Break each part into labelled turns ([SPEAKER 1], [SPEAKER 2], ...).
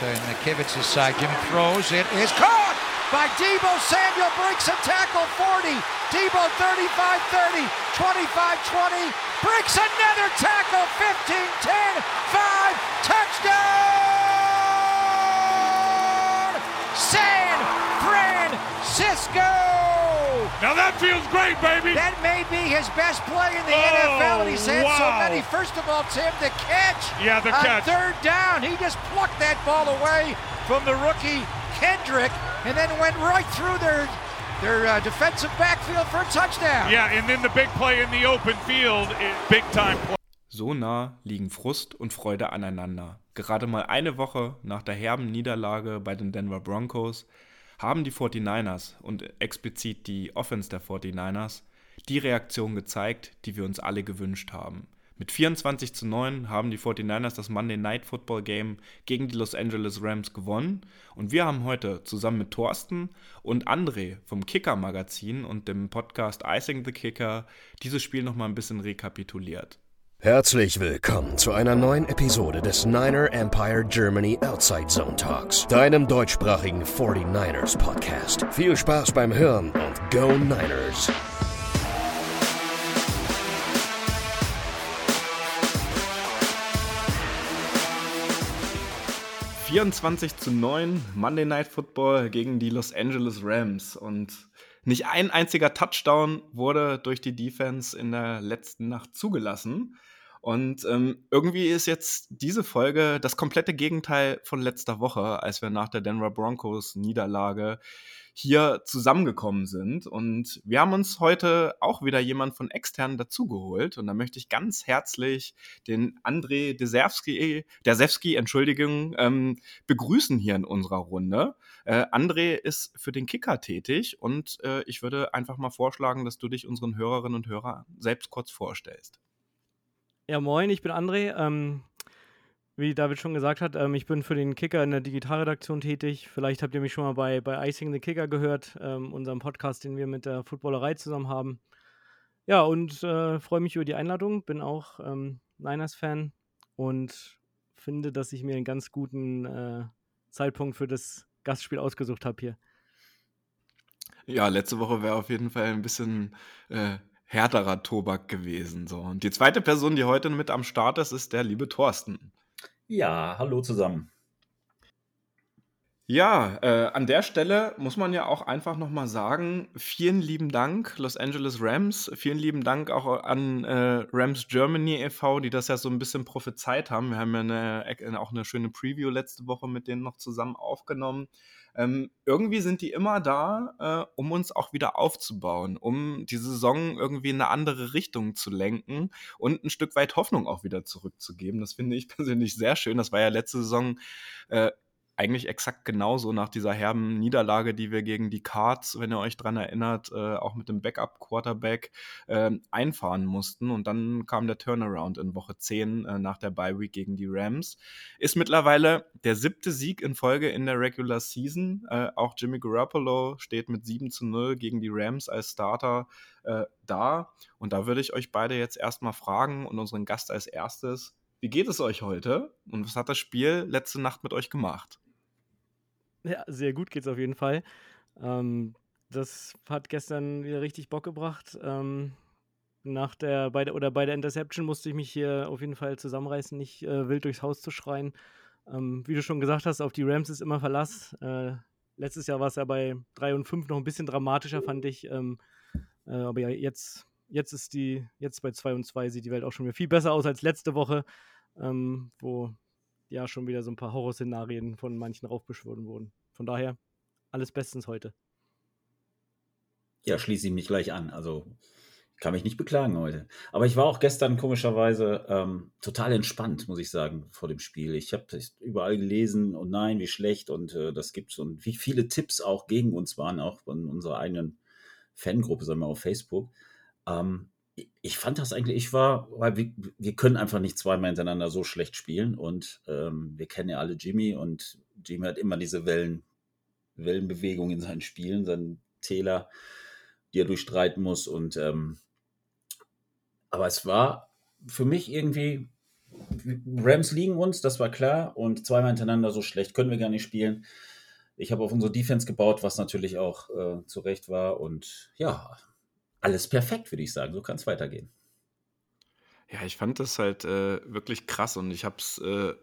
[SPEAKER 1] And Kivitz's side, Jimmy throws. It is caught by Debo Samuel. Breaks a tackle 40. Debo 35 30, 25 20. Breaks another tackle 15 10. 5. Touchdown!
[SPEAKER 2] Now that feels great, baby.
[SPEAKER 1] That may be his best play in the
[SPEAKER 2] Oh,
[SPEAKER 1] NFL, and he's had so many. First of all, Tim, the catch.
[SPEAKER 2] Yeah, the
[SPEAKER 1] on
[SPEAKER 2] catch.
[SPEAKER 1] third down, he just plucked that ball away from the rookie Kendrick, and then went right through their their uh, defensive backfield for a touchdown.
[SPEAKER 2] Yeah, and then the big play in the open field, big time play.
[SPEAKER 3] So nah liegen Frust und Freude aneinander. Gerade mal eine Woche nach der herben Niederlage bei den Denver Broncos haben die 49ers und explizit die Offense der 49ers die Reaktion gezeigt, die wir uns alle gewünscht haben. Mit 24 zu 9 haben die 49ers das Monday Night Football Game gegen die Los Angeles Rams gewonnen und wir haben heute zusammen mit Thorsten und André vom Kicker Magazin und dem Podcast Icing the Kicker dieses Spiel nochmal ein bisschen rekapituliert.
[SPEAKER 4] Herzlich willkommen zu einer neuen Episode des Niner Empire Germany Outside Zone Talks, deinem deutschsprachigen 49ers Podcast. Viel Spaß beim Hören und Go Niners!
[SPEAKER 3] 24 zu 9 Monday Night Football gegen die Los Angeles Rams und nicht ein einziger Touchdown wurde durch die Defense in der letzten Nacht zugelassen. Und ähm, irgendwie ist jetzt diese Folge das komplette Gegenteil von letzter Woche, als wir nach der Denver Broncos Niederlage hier zusammengekommen sind. Und wir haben uns heute auch wieder jemand von extern dazugeholt. Und da möchte ich ganz herzlich den André Desewski, Desewski, Entschuldigung, ähm, begrüßen hier in unserer Runde. Äh, André ist für den Kicker tätig und äh, ich würde einfach mal vorschlagen, dass du dich unseren Hörerinnen und Hörern selbst kurz vorstellst.
[SPEAKER 5] Ja, moin, ich bin André. Ähm, wie David schon gesagt hat, ähm, ich bin für den Kicker in der Digitalredaktion tätig. Vielleicht habt ihr mich schon mal bei, bei Icing the Kicker gehört, ähm, unserem Podcast, den wir mit der Footballerei zusammen haben. Ja, und äh, freue mich über die Einladung. Bin auch ähm, Niners-Fan und finde, dass ich mir einen ganz guten äh, Zeitpunkt für das Gastspiel ausgesucht habe hier.
[SPEAKER 3] Ja, letzte Woche wäre auf jeden Fall ein bisschen äh, härterer Tobak gewesen. So. Und die zweite Person, die heute mit am Start ist, ist der liebe Thorsten.
[SPEAKER 6] Ja, hallo zusammen.
[SPEAKER 3] Ja, äh, an der Stelle muss man ja auch einfach nochmal sagen, vielen lieben Dank, Los Angeles Rams. Vielen lieben Dank auch an äh, Rams Germany e.V., die das ja so ein bisschen prophezeit haben. Wir haben ja eine, auch eine schöne Preview letzte Woche mit denen noch zusammen aufgenommen. Ähm, irgendwie sind die immer da, äh, um uns auch wieder aufzubauen, um die Saison irgendwie in eine andere Richtung zu lenken und ein Stück weit Hoffnung auch wieder zurückzugeben. Das finde ich persönlich sehr schön. Das war ja letzte Saison äh, eigentlich exakt genauso nach dieser herben Niederlage, die wir gegen die Cards, wenn ihr euch dran erinnert, äh, auch mit dem Backup-Quarterback äh, einfahren mussten. Und dann kam der Turnaround in Woche 10 äh, nach der Bye Week gegen die Rams. Ist mittlerweile der siebte Sieg in Folge in der Regular Season. Äh, auch Jimmy Garoppolo steht mit 7 zu 0 gegen die Rams als Starter äh, da. Und da würde ich euch beide jetzt erstmal fragen und unseren Gast als erstes. Wie geht es euch heute und was hat das Spiel letzte Nacht mit euch gemacht?
[SPEAKER 5] Ja, sehr gut geht's auf jeden Fall. Ähm, das hat gestern wieder richtig Bock gebracht. Ähm, nach der, bei der, oder bei der Interception musste ich mich hier auf jeden Fall zusammenreißen, nicht äh, wild durchs Haus zu schreien. Ähm, wie du schon gesagt hast, auf die Rams ist immer Verlass. Äh, letztes Jahr war es ja bei 3 und 5 noch ein bisschen dramatischer, fand ich. Ähm, äh, aber ja, jetzt, jetzt ist die, jetzt bei 2 und 2 sieht die Welt auch schon wieder viel besser aus als letzte Woche, ähm, wo ja schon wieder so ein paar Horrorszenarien von manchen raufbeschworen wurden. Von daher, alles bestens heute.
[SPEAKER 6] Ja, schließe ich mich gleich an. Also kann mich nicht beklagen heute. Aber ich war auch gestern komischerweise ähm, total entspannt, muss ich sagen, vor dem Spiel. Ich habe überall gelesen und nein, wie schlecht und äh, das gibt's und wie viele Tipps auch gegen uns waren, auch von unserer eigenen Fangruppe, sagen wir auf Facebook. Ähm, ich- fand das eigentlich, ich war, weil wir, wir können einfach nicht zweimal hintereinander so schlecht spielen und ähm, wir kennen ja alle Jimmy und Jimmy hat immer diese Wellen, Wellenbewegung in seinen Spielen, seinen Täler, die er durchstreiten muss und ähm, aber es war für mich irgendwie Rams liegen uns, das war klar. Und zweimal hintereinander so schlecht können wir gar nicht spielen. Ich habe auf unsere Defense gebaut, was natürlich auch äh, zu Recht war. Und ja, alles perfekt, würde ich sagen. So kann es weitergehen.
[SPEAKER 3] Ja, ich fand das halt äh, wirklich krass und ich habe es äh,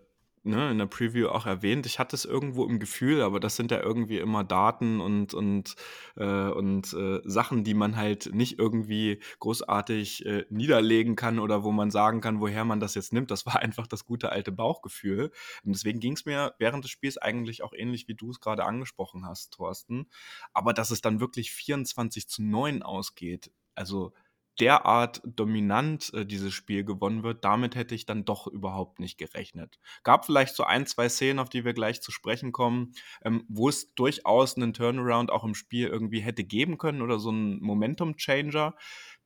[SPEAKER 3] ne, in der Preview auch erwähnt. Ich hatte es irgendwo im Gefühl, aber das sind ja irgendwie immer Daten und, und, äh, und äh, Sachen, die man halt nicht irgendwie großartig äh, niederlegen kann oder wo man sagen kann, woher man das jetzt nimmt. Das war einfach das gute alte Bauchgefühl. Und deswegen ging es mir während des Spiels eigentlich auch ähnlich, wie du es gerade angesprochen hast, Thorsten. Aber dass es dann wirklich 24 zu 9 ausgeht, also derart dominant äh, dieses Spiel gewonnen wird, damit hätte ich dann doch überhaupt nicht gerechnet. Gab vielleicht so ein, zwei Szenen, auf die wir gleich zu sprechen kommen, ähm, wo es durchaus einen Turnaround auch im Spiel irgendwie hätte geben können oder so ein Momentum-Changer.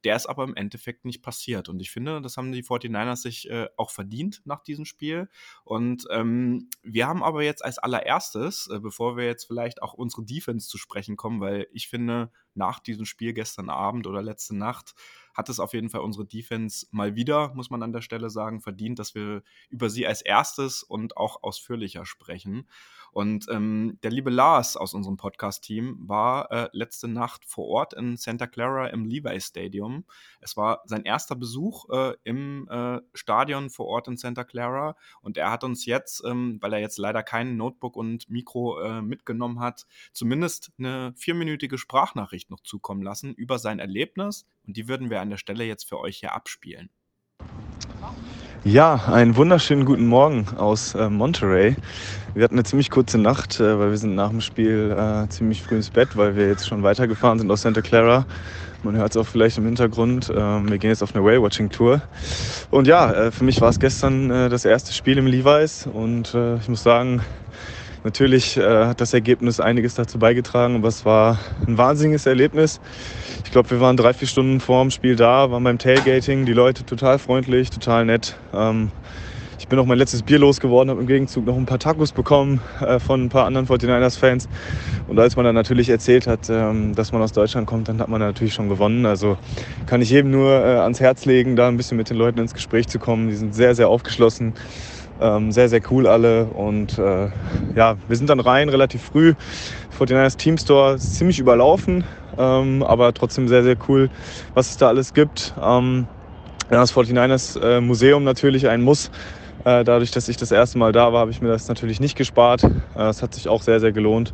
[SPEAKER 3] Der ist aber im Endeffekt nicht passiert. Und ich finde, das haben die 49ers sich äh, auch verdient nach diesem Spiel. Und ähm, wir haben aber jetzt als allererstes, äh, bevor wir jetzt vielleicht auch unsere Defense zu sprechen kommen, weil ich finde, nach diesem Spiel gestern Abend oder letzte Nacht hat es auf jeden Fall unsere Defense mal wieder, muss man an der Stelle sagen, verdient, dass wir über sie als erstes und auch ausführlicher sprechen. Und ähm, der liebe Lars aus unserem Podcast-Team war äh, letzte Nacht vor Ort in Santa Clara im Levi Stadium. Es war sein erster Besuch äh, im äh, Stadion vor Ort in Santa Clara und er hat uns jetzt, ähm, weil er jetzt leider kein Notebook und Mikro äh, mitgenommen hat, zumindest eine vierminütige Sprachnachricht noch zukommen lassen über sein Erlebnis und die würden wir an der Stelle jetzt für euch hier abspielen.
[SPEAKER 7] Ja, einen wunderschönen guten Morgen aus äh, Monterey. Wir hatten eine ziemlich kurze Nacht, äh, weil wir sind nach dem Spiel äh, ziemlich früh ins Bett, weil wir jetzt schon weitergefahren sind aus Santa Clara. Man hört es auch vielleicht im Hintergrund. Ähm, wir gehen jetzt auf eine Whale-Watching-Tour. Und ja, äh, für mich war es gestern äh, das erste Spiel im Levi's und äh, ich muss sagen, Natürlich äh, hat das Ergebnis einiges dazu beigetragen, aber es war ein wahnsinniges Erlebnis. Ich glaube, wir waren drei, vier Stunden vor dem Spiel da, waren beim Tailgating, die Leute total freundlich, total nett. Ähm, ich bin auch mein letztes Bier losgeworden, habe im Gegenzug noch ein paar Tacos bekommen äh, von ein paar anderen 49ers-Fans. Und als man dann natürlich erzählt hat, ähm, dass man aus Deutschland kommt, dann hat man natürlich schon gewonnen. Also kann ich jedem nur äh, ans Herz legen, da ein bisschen mit den Leuten ins Gespräch zu kommen. Die sind sehr, sehr aufgeschlossen. Ähm, sehr, sehr cool alle. Und äh, ja, wir sind dann rein relativ früh. 49ers Team Store ist ziemlich überlaufen, ähm, aber trotzdem sehr, sehr cool, was es da alles gibt. Ähm, das 49ers äh, Museum natürlich ein Muss. Äh, dadurch, dass ich das erste Mal da war, habe ich mir das natürlich nicht gespart. Äh, es hat sich auch sehr, sehr gelohnt.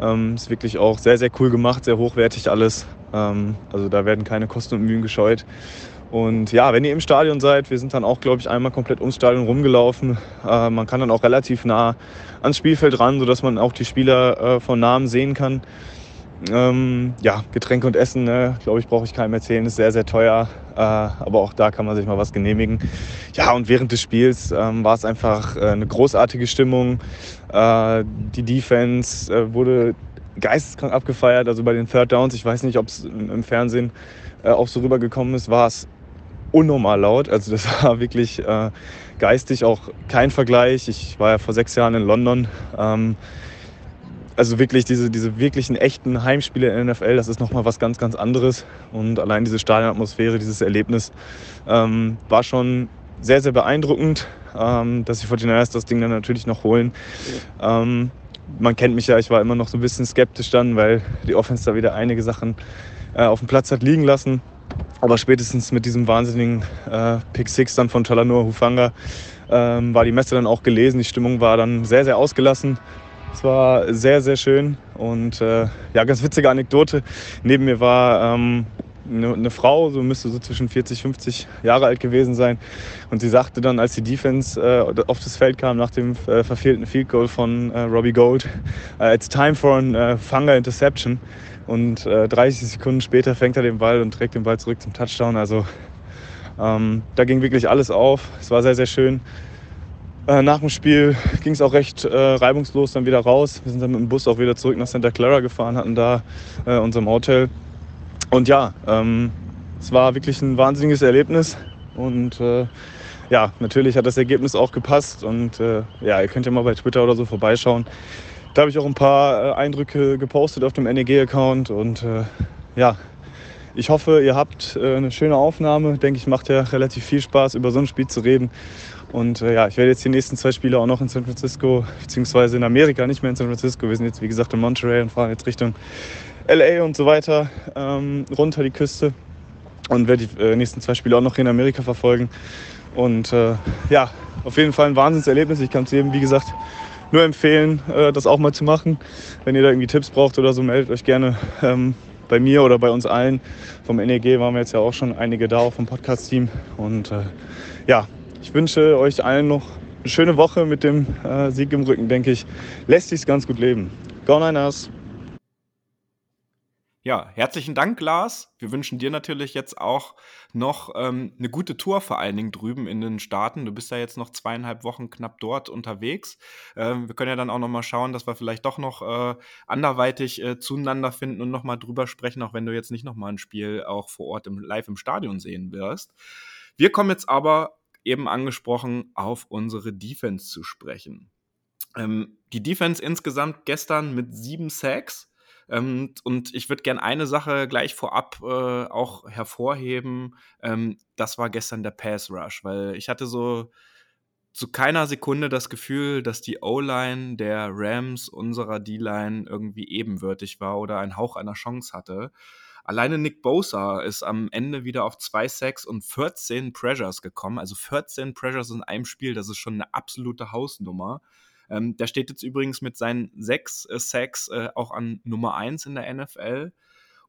[SPEAKER 7] Ähm, ist wirklich auch sehr, sehr cool gemacht, sehr hochwertig alles. Ähm, also da werden keine Kosten und Mühen gescheut. Und ja, wenn ihr im Stadion seid, wir sind dann auch, glaube ich, einmal komplett ums Stadion rumgelaufen. Äh, man kann dann auch relativ nah ans Spielfeld ran, sodass man auch die Spieler äh, von Namen sehen kann. Ähm, ja, Getränke und Essen, ne, glaube ich, brauche ich keinem erzählen, ist sehr, sehr teuer. Äh, aber auch da kann man sich mal was genehmigen. Ja, und während des Spiels ähm, war es einfach äh, eine großartige Stimmung. Äh, die Defense äh, wurde geisteskrank abgefeiert, also bei den Third Downs. Ich weiß nicht, ob es im Fernsehen auch so rübergekommen ist, war es unnormal laut. Also das war wirklich äh, geistig auch kein Vergleich. Ich war ja vor sechs Jahren in London. Ähm, also wirklich diese, diese wirklichen echten Heimspiele in der NFL, das ist nochmal was ganz, ganz anderes. Und allein diese Stadionatmosphäre, dieses Erlebnis ähm, war schon sehr, sehr beeindruckend, ähm, dass die 49ers das Ding dann natürlich noch holen. Ähm, man kennt mich ja, ich war immer noch so ein bisschen skeptisch dann, weil die Offense da wieder einige Sachen äh, auf dem Platz hat liegen lassen. Aber spätestens mit diesem wahnsinnigen äh, Pick Six dann von Talanoa Hufanga ähm, war die Messe dann auch gelesen. Die Stimmung war dann sehr, sehr ausgelassen. Es war sehr, sehr schön und äh, ja, ganz witzige Anekdote. Neben mir war ähm, eine, eine, Frau, so müsste so zwischen 40, 50 Jahre alt gewesen sein. Und sie sagte dann, als die Defense äh, auf das Feld kam nach dem äh, verfehlten Field Goal von äh, Robbie Gold, uh, it's time for an uh, Fanga Interception. Und äh, 30 Sekunden später fängt er den Ball und trägt den Ball zurück zum Touchdown. Also ähm, da ging wirklich alles auf. Es war sehr, sehr schön. Äh, nach dem Spiel ging es auch recht äh, reibungslos dann wieder raus. Wir sind dann mit dem Bus auch wieder zurück nach Santa Clara gefahren, hatten da äh, unserem Hotel. Und ja, ähm, es war wirklich ein wahnsinniges Erlebnis. Und äh, ja, natürlich hat das Ergebnis auch gepasst. Und äh, ja, ihr könnt ja mal bei Twitter oder so vorbeischauen. Da habe ich auch ein paar äh, Eindrücke gepostet auf dem NEG-Account und äh, ja, ich hoffe, ihr habt äh, eine schöne Aufnahme. Denke ich, macht ja relativ viel Spaß, über so ein Spiel zu reden. Und ja, ich werde jetzt die nächsten zwei Spiele auch noch in San Francisco, beziehungsweise in Amerika, nicht mehr in San Francisco. Wir sind jetzt, wie gesagt, in Monterey und fahren jetzt Richtung LA und so weiter ähm, runter die Küste und werde die nächsten zwei Spiele auch noch in Amerika verfolgen. Und äh, ja, auf jeden Fall ein Wahnsinnserlebnis. Ich kann es jedem, wie gesagt, nur empfehlen, äh, das auch mal zu machen. Wenn ihr da irgendwie Tipps braucht oder so, meldet euch gerne ähm, bei mir oder bei uns allen. Vom NEG waren wir jetzt ja auch schon einige da, auch vom Podcast-Team. Und äh, ja, ich wünsche euch allen noch eine schöne Woche mit dem äh, Sieg im Rücken, denke ich. Lässt sich's ganz gut leben. Go Niners!
[SPEAKER 3] Ja, herzlichen Dank, Lars. Wir wünschen dir natürlich jetzt auch noch ähm, eine gute Tour, vor allen Dingen drüben in den Staaten. Du bist ja jetzt noch zweieinhalb Wochen knapp dort unterwegs. Ähm, wir können ja dann auch noch mal schauen, dass wir vielleicht doch noch äh, anderweitig äh, zueinander finden und noch mal drüber sprechen, auch wenn du jetzt nicht noch mal ein Spiel auch vor Ort im, live im Stadion sehen wirst. Wir kommen jetzt aber eben angesprochen auf unsere Defense zu sprechen. Ähm, die Defense insgesamt gestern mit sieben Sacks ähm, und ich würde gerne eine Sache gleich vorab äh, auch hervorheben. Ähm, das war gestern der Pass Rush, weil ich hatte so zu keiner Sekunde das Gefühl, dass die O-Line der Rams unserer D-Line irgendwie ebenwürdig war oder einen Hauch einer Chance hatte. Alleine Nick Bosa ist am Ende wieder auf zwei Sacks und 14 Pressures gekommen. Also 14 Pressures in einem Spiel, das ist schon eine absolute Hausnummer. Ähm, der steht jetzt übrigens mit seinen sechs äh, Sacks äh, auch an Nummer eins in der NFL.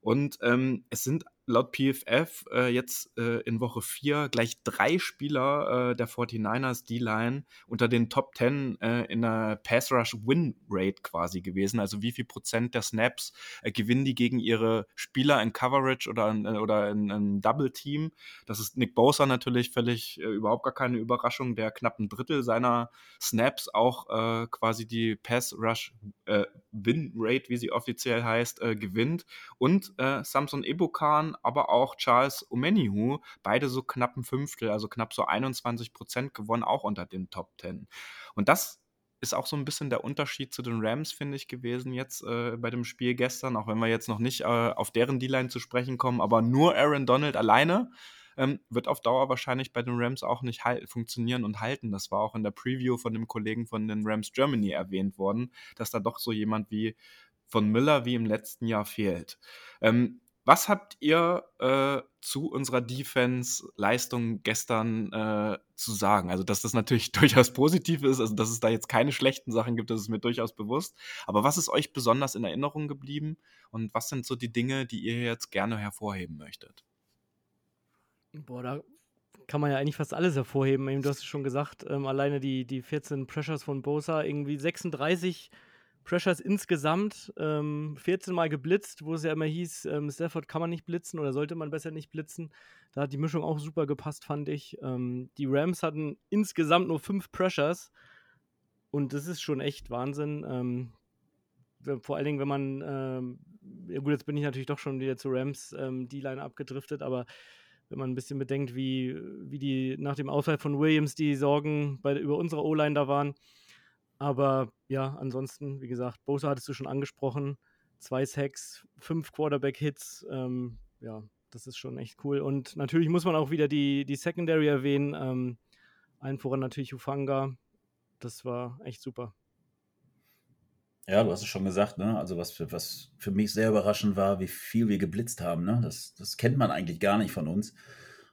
[SPEAKER 3] Und ähm, es sind laut PFF äh, jetzt äh, in Woche 4 gleich drei Spieler äh, der 49ers D-Line unter den Top 10 äh, in der Pass Rush Win Rate quasi gewesen. Also wie viel Prozent der Snaps äh, gewinnen die gegen ihre Spieler in Coverage oder in, äh, oder in, in Double Team. Das ist Nick Bosa natürlich völlig überhaupt gar keine Überraschung, der knapp ein Drittel seiner Snaps auch quasi die Pass Rush Win Rate, wie sie offiziell heißt, gewinnt. Und Samson Ebokan aber auch Charles Omenihu, beide so knapp ein Fünftel, also knapp so 21 Prozent gewonnen, auch unter den Top 10. Und das ist auch so ein bisschen der Unterschied zu den Rams, finde ich, gewesen jetzt äh, bei dem Spiel gestern, auch wenn wir jetzt noch nicht äh, auf deren D-Line zu sprechen kommen, aber nur Aaron Donald alleine ähm, wird auf Dauer wahrscheinlich bei den Rams auch nicht funktionieren und halten. Das war auch in der Preview von dem Kollegen von den Rams Germany erwähnt worden, dass da doch so jemand wie von Miller wie im letzten Jahr fehlt. Ähm, was habt ihr äh, zu unserer Defense-Leistung gestern äh, zu sagen? Also, dass das natürlich durchaus positiv ist, also dass es da jetzt keine schlechten Sachen gibt, das ist mir durchaus bewusst. Aber was ist euch besonders in Erinnerung geblieben und was sind so die Dinge, die ihr jetzt gerne hervorheben möchtet?
[SPEAKER 5] Boah, da kann man ja eigentlich fast alles hervorheben. Du hast es schon gesagt, ähm, alleine die, die 14 Pressures von Bosa, irgendwie 36 Pressures insgesamt ähm, 14 Mal geblitzt, wo es ja immer hieß, ähm, Stafford kann man nicht blitzen oder sollte man besser nicht blitzen. Da hat die Mischung auch super gepasst, fand ich. Ähm, die Rams hatten insgesamt nur fünf Pressures und das ist schon echt Wahnsinn. Ähm, vor allen Dingen, wenn man, ähm, ja gut, jetzt bin ich natürlich doch schon wieder zu Rams ähm, die Line abgedriftet, aber wenn man ein bisschen bedenkt, wie, wie die nach dem Ausfall von Williams die Sorgen bei, über unsere O-Line da waren, aber ja, ansonsten, wie gesagt, Bosa hattest du schon angesprochen. Zwei Sacks, fünf Quarterback-Hits. Ähm, ja, das ist schon echt cool. Und natürlich muss man auch wieder die, die Secondary erwähnen. Ähm, allen voran natürlich Ufanga. Das war echt super.
[SPEAKER 6] Ja, du hast es schon gesagt, ne? Also was für, was für mich sehr überraschend war, wie viel wir geblitzt haben, ne? Das, das kennt man eigentlich gar nicht von uns.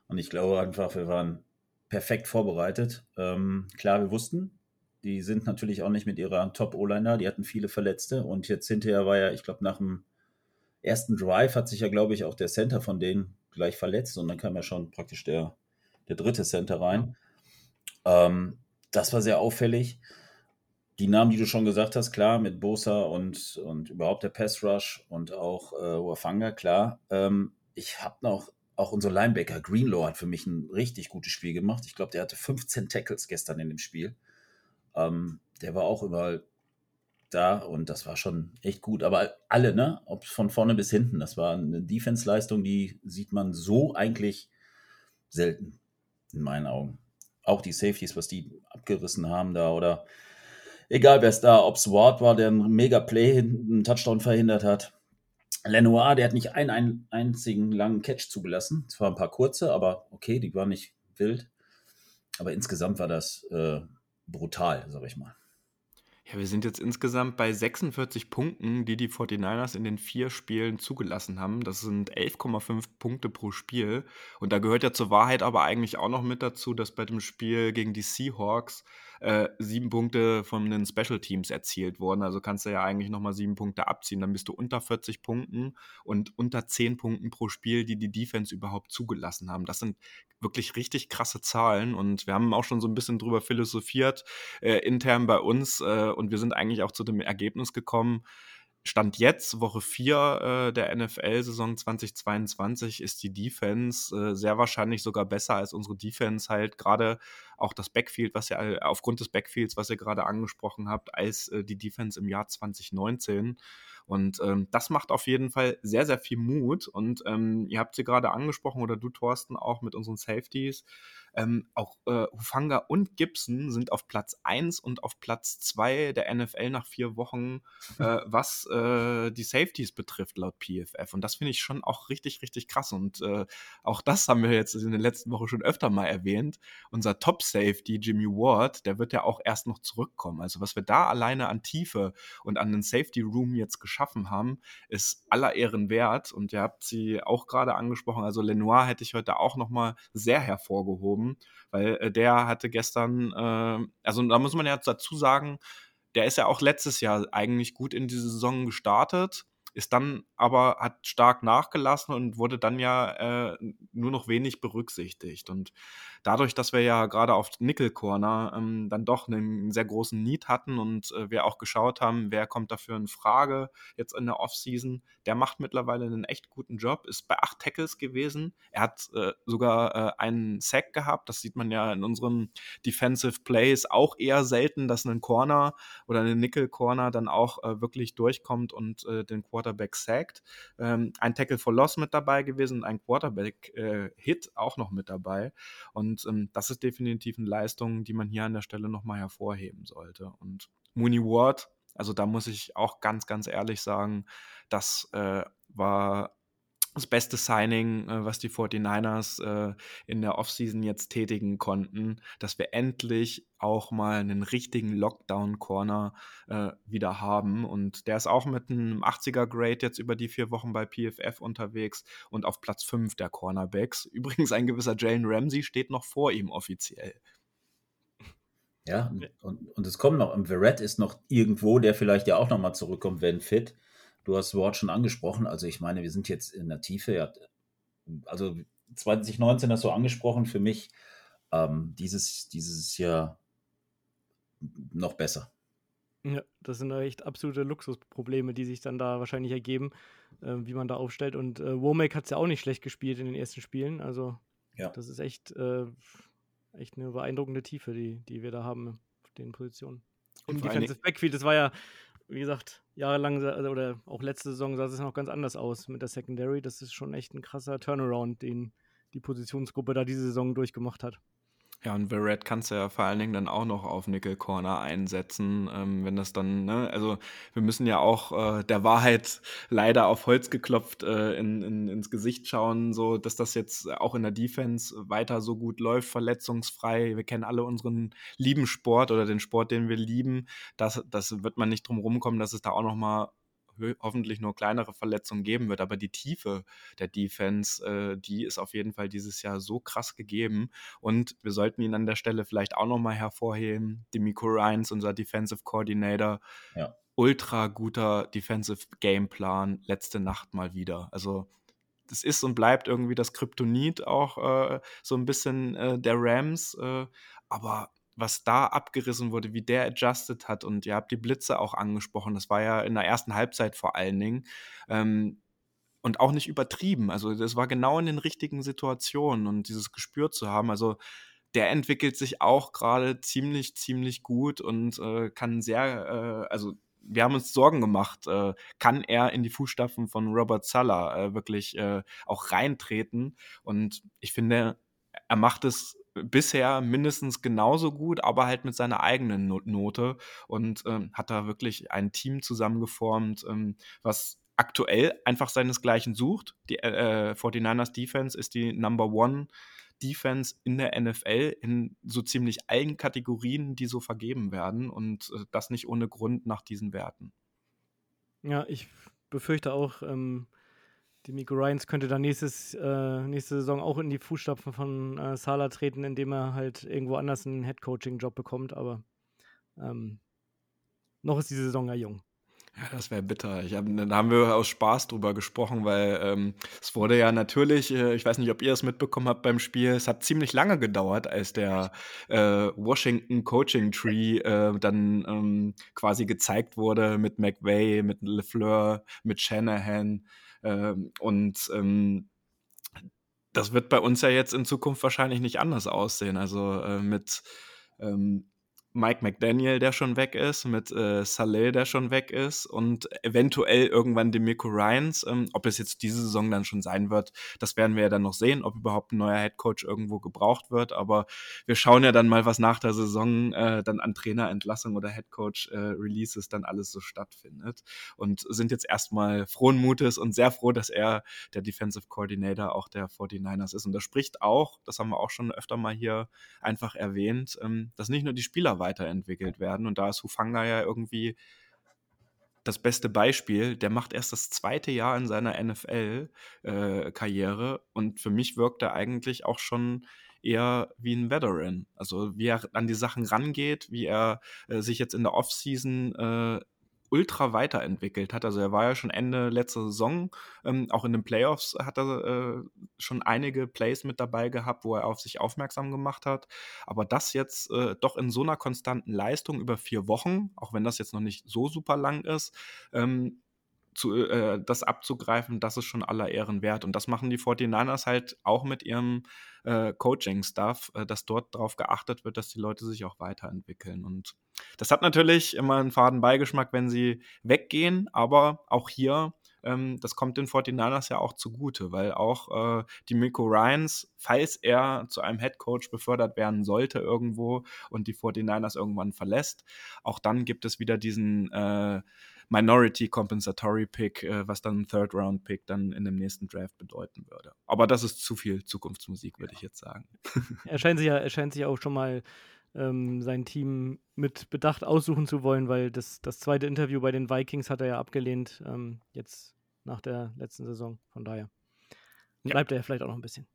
[SPEAKER 6] Und ich glaube einfach, wir waren perfekt vorbereitet. Ähm, klar, wir wussten, die sind natürlich auch nicht mit ihrer Top-O-Liner, die hatten viele Verletzte und jetzt hinterher war ja, ich glaube, nach dem ersten Drive hat sich ja, glaube ich, auch der Center von denen gleich verletzt und dann kam ja schon praktisch der, der dritte Center rein. Ähm, das war sehr auffällig. Die Namen, die du schon gesagt hast, klar, mit Bosa und, und überhaupt der Pass Rush und auch äh, Wafanga, klar. Ähm, ich habe noch, auch unser Linebacker Greenlaw hat für mich ein richtig gutes Spiel gemacht. Ich glaube, der hatte 15 Tackles gestern in dem Spiel. Ähm, der war auch überall da und das war schon echt gut. Aber alle, ne? Ob von vorne bis hinten, das war eine Defense-Leistung, die sieht man so eigentlich selten, in meinen Augen. Auch die Safeties, was die abgerissen haben da oder egal wer es da, ob es Ward war, der einen mega Play hinten, einen Touchdown verhindert hat. Lenoir, der hat nicht einen, einen einzigen langen Catch zugelassen. Zwar ein paar kurze, aber okay, die waren nicht wild. Aber insgesamt war das äh, brutal, sag ich mal.
[SPEAKER 3] Ja, wir sind jetzt insgesamt bei 46 Punkten, die die 49ers in den vier Spielen zugelassen haben. Das sind 11,5 Punkte pro Spiel. Und da gehört ja zur Wahrheit aber eigentlich auch noch mit dazu, dass bei dem Spiel gegen die Seahawks äh, sieben Punkte von den Special Teams erzielt wurden. Also kannst du ja eigentlich nochmal sieben Punkte abziehen. Dann bist du unter 40 Punkten und unter 10 Punkten pro Spiel, die die Defense überhaupt zugelassen haben. Das sind wirklich richtig krasse Zahlen und wir haben auch schon so ein bisschen drüber philosophiert äh, intern bei uns äh, und wir sind eigentlich auch zu dem Ergebnis gekommen, Stand jetzt, Woche 4 äh, der NFL-Saison 2022, ist die Defense äh, sehr wahrscheinlich sogar besser als unsere Defense halt gerade auch das Backfield, was ihr aufgrund des Backfields, was ihr gerade angesprochen habt, als äh, die Defense im Jahr 2019. Und ähm, das macht auf jeden Fall sehr, sehr viel Mut. Und ähm, ihr habt sie gerade angesprochen oder du, Thorsten, auch mit unseren Safeties. Ähm, auch äh, Hufanga und Gibson sind auf Platz 1 und auf Platz 2 der NFL nach vier Wochen, äh, was äh, die Safeties betrifft, laut PFF. Und das finde ich schon auch richtig, richtig krass. Und äh, auch das haben wir jetzt in der letzten Woche schon öfter mal erwähnt. Unser Top-Safety, Jimmy Ward, der wird ja auch erst noch zurückkommen. Also was wir da alleine an Tiefe und an den Safety-Room jetzt geschaffen haben, ist aller Ehren wert. Und ihr habt sie auch gerade angesprochen. Also Lenoir hätte ich heute auch noch mal sehr hervorgehoben geschoben, weil äh, der hatte gestern, äh, also da muss man ja dazu sagen, der ist ja auch letztes Jahr eigentlich gut in diese Saison gestartet ist dann aber, hat stark nachgelassen und wurde dann ja äh, nur noch wenig berücksichtigt. Und dadurch, dass wir ja gerade auf Nickel Corner ähm, dann doch einen sehr großen Need hatten und äh, wir auch geschaut haben, wer kommt dafür in Frage jetzt in der Offseason, der macht mittlerweile einen echt guten Job, ist bei acht Tackles gewesen. Er hat äh, sogar äh, einen Sack gehabt, das sieht man ja in unseren Defensive Plays auch eher selten, dass ein Corner oder eine Nickel Corner dann auch äh, wirklich durchkommt und äh, den Quarterback Quarterback sacked. Ähm, ein Tackle for Loss mit dabei gewesen, ein Quarterback-Hit äh, auch noch mit dabei. Und ähm, das ist definitiv eine Leistung, die man hier an der Stelle nochmal hervorheben sollte. Und Mooney Ward, also da muss ich auch ganz, ganz ehrlich sagen, das äh, war das beste Signing, äh, was die 49ers äh, in der Offseason jetzt tätigen konnten, dass wir endlich auch mal einen richtigen Lockdown-Corner äh, wieder haben. Und der ist auch mit einem 80er-Grade jetzt über die vier Wochen bei PFF unterwegs und auf Platz 5 der Cornerbacks. Übrigens ein gewisser Jalen Ramsey steht noch vor ihm offiziell.
[SPEAKER 6] Ja, und, und es kommt noch, und Verrett ist noch irgendwo, der vielleicht ja auch nochmal zurückkommt, wenn fit. Du hast Wort schon angesprochen. Also ich meine, wir sind jetzt in der Tiefe. Ja, also 2019 hast du angesprochen. Für mich ähm, dieses, dieses Jahr noch besser.
[SPEAKER 5] Ja, das sind echt absolute Luxusprobleme, die sich dann da wahrscheinlich ergeben, äh, wie man da aufstellt. Und äh, Womack hat es ja auch nicht schlecht gespielt in den ersten Spielen. Also ja. das ist echt, äh, echt eine beeindruckende Tiefe, die, die wir da haben auf den Positionen. Und Defensive Backfield, das war ja wie gesagt, jahrelang also, oder auch letzte Saison sah es noch ganz anders aus mit der Secondary. Das ist schon echt ein krasser Turnaround, den die Positionsgruppe da diese Saison durchgemacht hat.
[SPEAKER 3] Ja, und Verrett kannst du ja vor allen Dingen dann auch noch auf Nickel Corner einsetzen, ähm, wenn das dann, ne, also wir müssen ja auch äh, der Wahrheit leider auf Holz geklopft äh, in, in, ins Gesicht schauen, so dass das jetzt auch in der Defense weiter so gut läuft, verletzungsfrei. Wir kennen alle unseren lieben Sport oder den Sport, den wir lieben. Das, das wird man nicht drum rumkommen, dass es da auch noch mal hoffentlich nur kleinere Verletzungen geben wird. Aber die Tiefe der Defense, äh, die ist auf jeden Fall dieses Jahr so krass gegeben. Und wir sollten ihn an der Stelle vielleicht auch nochmal hervorheben. Demico Ryans, unser Defensive Coordinator. Ja. Ultra guter Defensive Gameplan, letzte Nacht mal wieder. Also das ist und bleibt irgendwie das Kryptonit auch äh, so ein bisschen äh, der Rams. Äh, aber was da abgerissen wurde, wie der adjusted hat. Und ihr habt die Blitze auch angesprochen. Das war ja in der ersten Halbzeit vor allen Dingen. Ähm, und auch nicht übertrieben. Also das war genau in den richtigen Situationen und dieses Gespür zu haben. Also der entwickelt sich auch gerade ziemlich, ziemlich gut und äh, kann sehr, äh, also wir haben uns Sorgen gemacht, äh, kann er in die Fußstapfen von Robert Sala äh, wirklich äh, auch reintreten? Und ich finde, er macht es bisher mindestens genauso gut, aber halt mit seiner eigenen Note und ähm, hat da wirklich ein Team zusammengeformt, ähm, was aktuell einfach seinesgleichen sucht. Die äh, 49ers Defense ist die Number One Defense in der NFL in so ziemlich allen Kategorien, die so vergeben werden und äh, das nicht ohne Grund nach diesen Werten.
[SPEAKER 5] Ja, ich befürchte auch, ähm, die Miko Ryans könnte dann nächstes, äh, nächste Saison auch in die Fußstapfen von äh, Sala treten, indem er halt irgendwo anders einen Headcoaching-Job bekommt, aber ähm, noch ist die Saison ja jung.
[SPEAKER 3] Ja, das wäre bitter. Ich hab, da haben wir aus Spaß drüber gesprochen, weil ähm, es wurde ja natürlich, äh, ich weiß nicht, ob ihr es mitbekommen habt beim Spiel, es hat ziemlich lange gedauert, als der äh, Washington Coaching Tree äh, dann ähm, quasi gezeigt wurde mit McVay, mit LeFleur, mit Shanahan ähm, und ähm, das wird bei uns ja jetzt in Zukunft wahrscheinlich nicht anders aussehen. Also äh, mit ähm, Mike McDaniel, der schon weg ist, mit äh, Saleh, der schon weg ist und eventuell irgendwann Demico Ryans. Ähm, ob es jetzt diese Saison dann schon sein wird, das werden wir ja dann noch sehen, ob überhaupt ein neuer Headcoach irgendwo gebraucht wird. Aber wir schauen ja dann mal, was nach der Saison äh, dann an Trainerentlassung oder Headcoach-Releases äh, dann alles so stattfindet. Und sind jetzt erstmal frohen Mutes und sehr froh, dass er der Defensive Coordinator auch der 49ers ist. Und das spricht auch, das haben wir auch schon öfter mal hier einfach erwähnt, ähm, dass nicht nur die Spieler weiterentwickelt werden. Und da ist Hufanga ja irgendwie das beste Beispiel. Der macht erst das zweite Jahr in seiner NFL-Karriere äh, und für mich wirkt er eigentlich auch schon eher wie ein Veteran. Also wie er an die Sachen rangeht, wie er äh, sich jetzt in der Offseason äh, ultra weiterentwickelt hat. Also er war ja schon Ende letzter Saison, ähm, auch in den Playoffs hat er äh, schon einige Plays mit dabei gehabt, wo er auf sich aufmerksam gemacht hat. Aber das jetzt äh, doch in so einer konstanten Leistung über vier Wochen, auch wenn das jetzt noch nicht so super lang ist, ähm, zu, äh, das abzugreifen, das ist schon aller Ehren wert. Und das machen die 49ers halt auch mit ihrem äh, Coaching-Stuff, äh, dass dort darauf geachtet wird, dass die Leute sich auch weiterentwickeln. Und das hat natürlich immer einen faden Beigeschmack, wenn sie weggehen, aber auch hier ähm, das kommt den 49ers ja auch zugute, weil auch äh, die Miko Ryans, falls er zu einem Head Coach befördert werden sollte irgendwo und die 49ers irgendwann verlässt, auch dann gibt es wieder diesen äh, Minority Compensatory Pick, äh, was dann ein Third Round Pick dann in dem nächsten Draft bedeuten würde. Aber das ist zu viel Zukunftsmusik, würde ich jetzt sagen.
[SPEAKER 5] er scheint sich ja, er scheint sich auch schon mal ähm, sein Team mit Bedacht aussuchen zu wollen, weil das, das zweite Interview bei den Vikings hat er ja abgelehnt, ähm, jetzt nach der letzten Saison. Von daher bleibt ja. er ja vielleicht auch noch ein bisschen.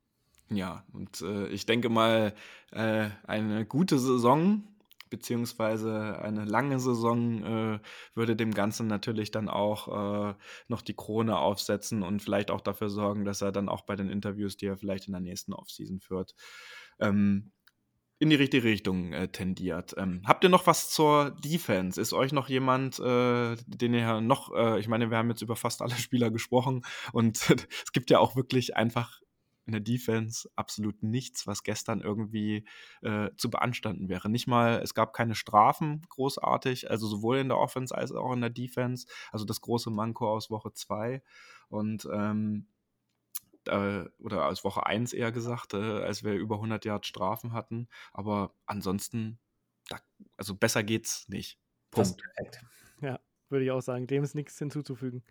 [SPEAKER 3] Ja, und äh, ich denke mal, äh, eine gute Saison beziehungsweise eine lange Saison äh, würde dem Ganzen natürlich dann auch äh, noch die Krone aufsetzen und vielleicht auch dafür sorgen, dass er dann auch bei den Interviews, die er vielleicht in der nächsten Offseason führt, ähm, in die richtige Richtung äh, tendiert. Ähm, habt ihr noch was zur Defense? Ist euch noch jemand, äh, den ihr noch, äh, ich meine, wir haben jetzt über fast alle Spieler gesprochen und es gibt ja auch wirklich einfach in der Defense absolut nichts, was gestern irgendwie äh, zu beanstanden wäre. Nicht mal, es gab keine Strafen großartig, also sowohl in der Offense als auch in der Defense. Also das große Manko aus Woche 2. Und ähm, äh, oder aus Woche 1 eher gesagt, äh, als wir über 100 Yard Strafen hatten. Aber ansonsten, da, also besser geht's nicht.
[SPEAKER 5] Punkt. Ja, würde ich auch sagen. Dem ist nichts hinzuzufügen.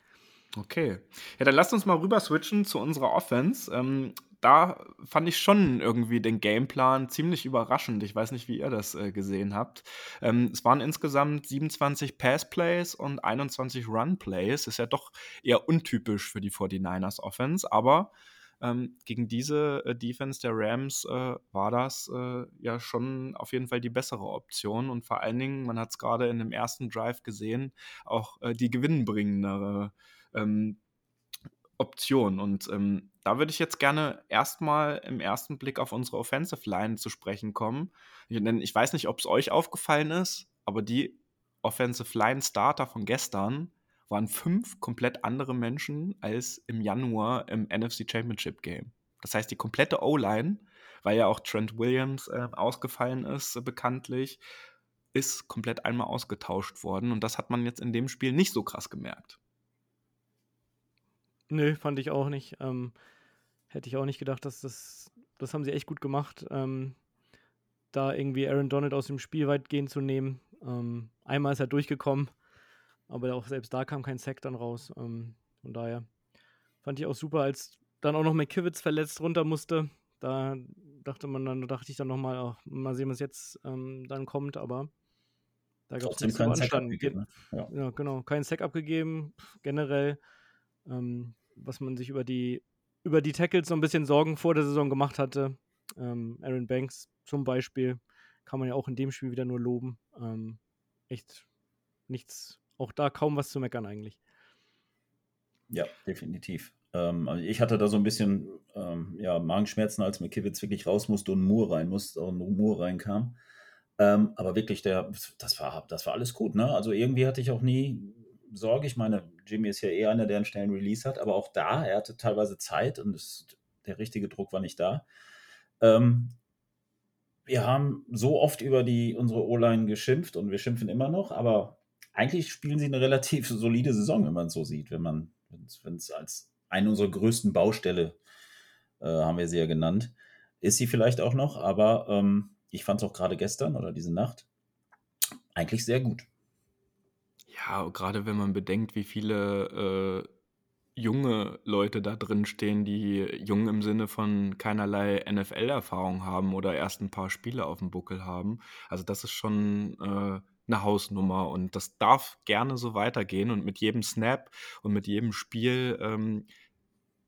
[SPEAKER 3] Okay. Ja, dann lasst uns mal rüber switchen zu unserer Offense. Ähm, da fand ich schon irgendwie den Gameplan ziemlich überraschend. Ich weiß nicht, wie ihr das äh, gesehen habt. Ähm, es waren insgesamt 27 Pass-Plays und 21 Run-Plays. Ist ja doch eher untypisch für die 49ers Offense, aber ähm, gegen diese äh, Defense der Rams äh, war das äh, ja schon auf jeden Fall die bessere Option und vor allen Dingen, man hat es gerade in dem ersten Drive gesehen, auch äh, die gewinnbringendere ähm, Option. Und ähm, da würde ich jetzt gerne erstmal im ersten Blick auf unsere Offensive Line zu sprechen kommen. Denn ich weiß nicht, ob es euch aufgefallen ist, aber die Offensive Line Starter von gestern waren fünf komplett andere Menschen als im Januar im NFC Championship Game. Das heißt, die komplette O-Line, weil ja auch Trent Williams äh, ausgefallen ist, äh, bekanntlich, ist komplett einmal ausgetauscht worden. Und das hat man jetzt in dem Spiel nicht so krass gemerkt.
[SPEAKER 5] Nö, fand ich auch nicht. Ähm, hätte ich auch nicht gedacht, dass das, das haben sie echt gut gemacht, ähm, da irgendwie Aaron Donald aus dem Spiel weitgehend zu nehmen. Ähm, einmal ist er durchgekommen, aber auch selbst da kam kein Sack dann raus. Ähm, Von daher fand ich auch super, als dann auch noch McKivitz verletzt runter musste. Da dachte man dann, dachte ich dann nochmal, oh, mal sehen, was jetzt ähm, dann kommt, aber da gab es zu beanstanden. Ne? Ja. ja. genau, kein Sack abgegeben. Generell, ähm, was man sich über die, über die Tackles so ein bisschen Sorgen vor der Saison gemacht hatte. Ähm, Aaron Banks zum Beispiel kann man ja auch in dem Spiel wieder nur loben. Ähm, echt nichts, auch da kaum was zu meckern eigentlich.
[SPEAKER 6] Ja, definitiv. Ähm, also ich hatte da so ein bisschen ähm, ja, Magenschmerzen, als McKivitz wirklich raus musste und Moore rein musste und Moore reinkam. Ähm, aber wirklich, der, das war, das war alles gut, ne? Also irgendwie hatte ich auch nie Sorge. Ich meine, Jimmy ist ja eher einer, der einen schnellen Release hat, aber auch da, er hatte teilweise Zeit und es, der richtige Druck war nicht da. Ähm, wir haben so oft über die, unsere O-Line geschimpft und wir schimpfen immer noch, aber eigentlich spielen sie eine relativ solide Saison, wenn man es so sieht, wenn man, es als eine unserer größten Baustelle, äh, haben wir sie ja genannt, ist sie vielleicht auch noch, aber ähm, ich fand es auch gerade gestern oder diese Nacht eigentlich sehr gut.
[SPEAKER 3] Ja, gerade wenn man bedenkt, wie viele äh, junge Leute da drin stehen, die jung im Sinne von keinerlei NFL-Erfahrung haben oder erst ein paar Spiele auf dem Buckel haben. Also das ist schon äh, eine Hausnummer und das darf gerne so weitergehen und mit jedem Snap und mit jedem Spiel ähm,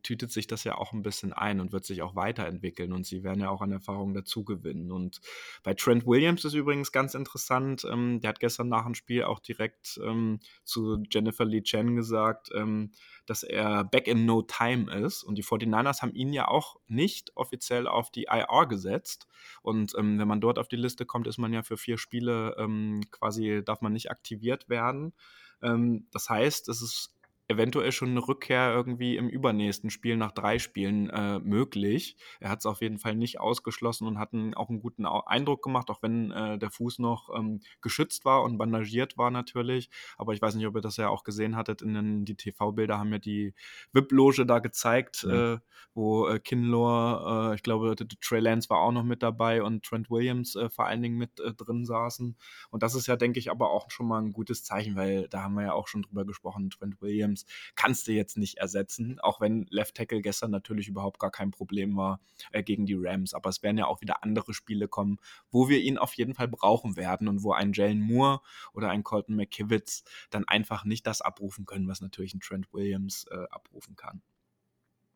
[SPEAKER 3] tütet sich das ja auch ein bisschen ein und wird sich auch weiterentwickeln und sie werden ja auch an Erfahrung dazu gewinnen. Und bei Trent Williams ist übrigens ganz interessant, ähm, der hat gestern nach dem Spiel auch direkt ähm, zu Jennifer Lee Chen gesagt, ähm, dass er back in no time ist und die 49ers haben ihn ja auch nicht offiziell auf die IR gesetzt und ähm, wenn man dort auf die Liste kommt, ist man ja für vier Spiele ähm, quasi, darf man nicht aktiviert werden. Ähm, das heißt, es ist eventuell schon eine Rückkehr irgendwie im übernächsten Spiel nach drei Spielen äh, möglich. Er hat es auf jeden Fall nicht ausgeschlossen und hat einen, auch einen guten Eindruck gemacht, auch wenn äh, der Fuß noch ähm, geschützt war und bandagiert war natürlich. Aber ich weiß nicht, ob ihr das ja auch gesehen hattet. In den, die TV-Bilder haben ja die VIP-Loge da gezeigt, mhm. äh, wo äh, Kinlaw, äh, ich glaube, Trey Lance war auch noch mit dabei und Trent Williams äh, vor allen Dingen mit äh, drin saßen. Und das ist ja, denke ich, aber auch schon mal ein gutes Zeichen, weil da haben wir ja auch schon drüber gesprochen, Trent Williams Williams kannst du jetzt nicht ersetzen, auch wenn Left Tackle gestern natürlich überhaupt gar kein Problem war äh, gegen die Rams. Aber es werden ja auch wieder andere Spiele kommen, wo wir ihn auf jeden Fall brauchen werden und wo ein Jalen Moore oder ein Colton McKivitz dann einfach nicht das abrufen können, was natürlich ein Trent Williams äh, abrufen kann.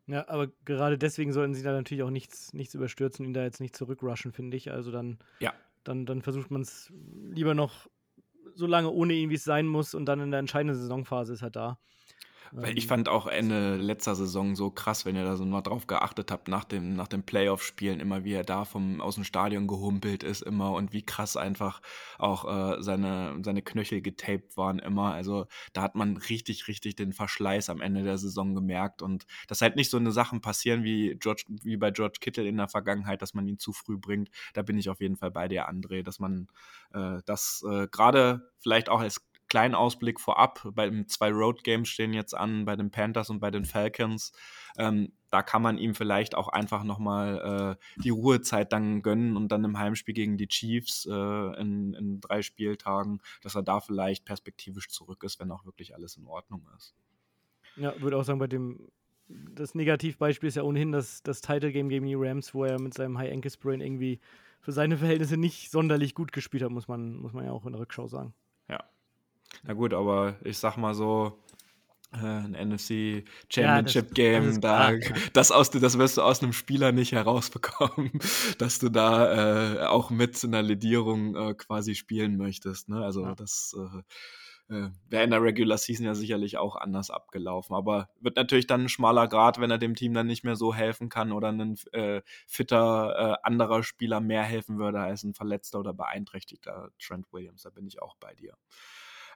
[SPEAKER 5] Ja, aber gerade deswegen sollten sie da natürlich auch nichts, nichts überstürzen, ihn da jetzt nicht zurückrushen, finde ich. Also dann,
[SPEAKER 3] ja.
[SPEAKER 5] dann, dann versucht man es lieber noch so lange ohne ihn, wie es sein muss, und dann in der entscheidenden Saisonphase ist er da.
[SPEAKER 3] Weil ich ähm, fand auch Ende letzter Saison so krass, wenn ihr da so mal drauf geachtet habt, nach dem, nach dem Playoff-Spielen, immer wie er da vom, aus dem Stadion gehumpelt ist immer und wie krass einfach auch äh, seine, seine Knöchel getaped waren immer. Also da hat man richtig, richtig den Verschleiß am Ende der Saison gemerkt und dass halt nicht so eine Sachen passieren wie, George, wie bei George Kittle in der Vergangenheit, dass man ihn zu früh bringt. Da bin ich auf jeden Fall bei dir, André, dass man äh, das äh, gerade vielleicht auch als kleinen Ausblick vorab. Bei den zwei Road Games stehen jetzt an, bei den Panthers und bei den Falcons. Ähm, da kann man ihm vielleicht auch einfach nochmal äh, die Ruhezeit dann gönnen und dann im Heimspiel gegen die Chiefs äh, in, in drei Spieltagen, dass er da vielleicht perspektivisch zurück ist, wenn auch wirklich alles in Ordnung ist.
[SPEAKER 5] Ja, würde auch sagen, bei dem das Negativbeispiel ist ja ohnehin das, das Title Game gegen die Rams, wo er mit seinem High Ankle Sprain irgendwie für seine Verhältnisse nicht sonderlich gut gespielt hat, muss man, muss man ja auch in der Rückschau sagen.
[SPEAKER 3] Ja, na gut, aber ich sag mal so, äh, ein NFC Championship ja, Game, das, da, das, aus, das wirst du aus einem Spieler nicht herausbekommen, dass du da äh, auch mit einer Ledierung äh, quasi spielen möchtest. Ne? Also ja. das äh, äh, wäre in der Regular Season ja sicherlich auch anders abgelaufen. Aber wird natürlich dann ein schmaler Grad, wenn er dem Team dann nicht mehr so helfen kann oder ein äh, fitter anderer Spieler mehr helfen würde als ein verletzter oder beeinträchtigter Trent Williams. Da bin ich auch bei dir.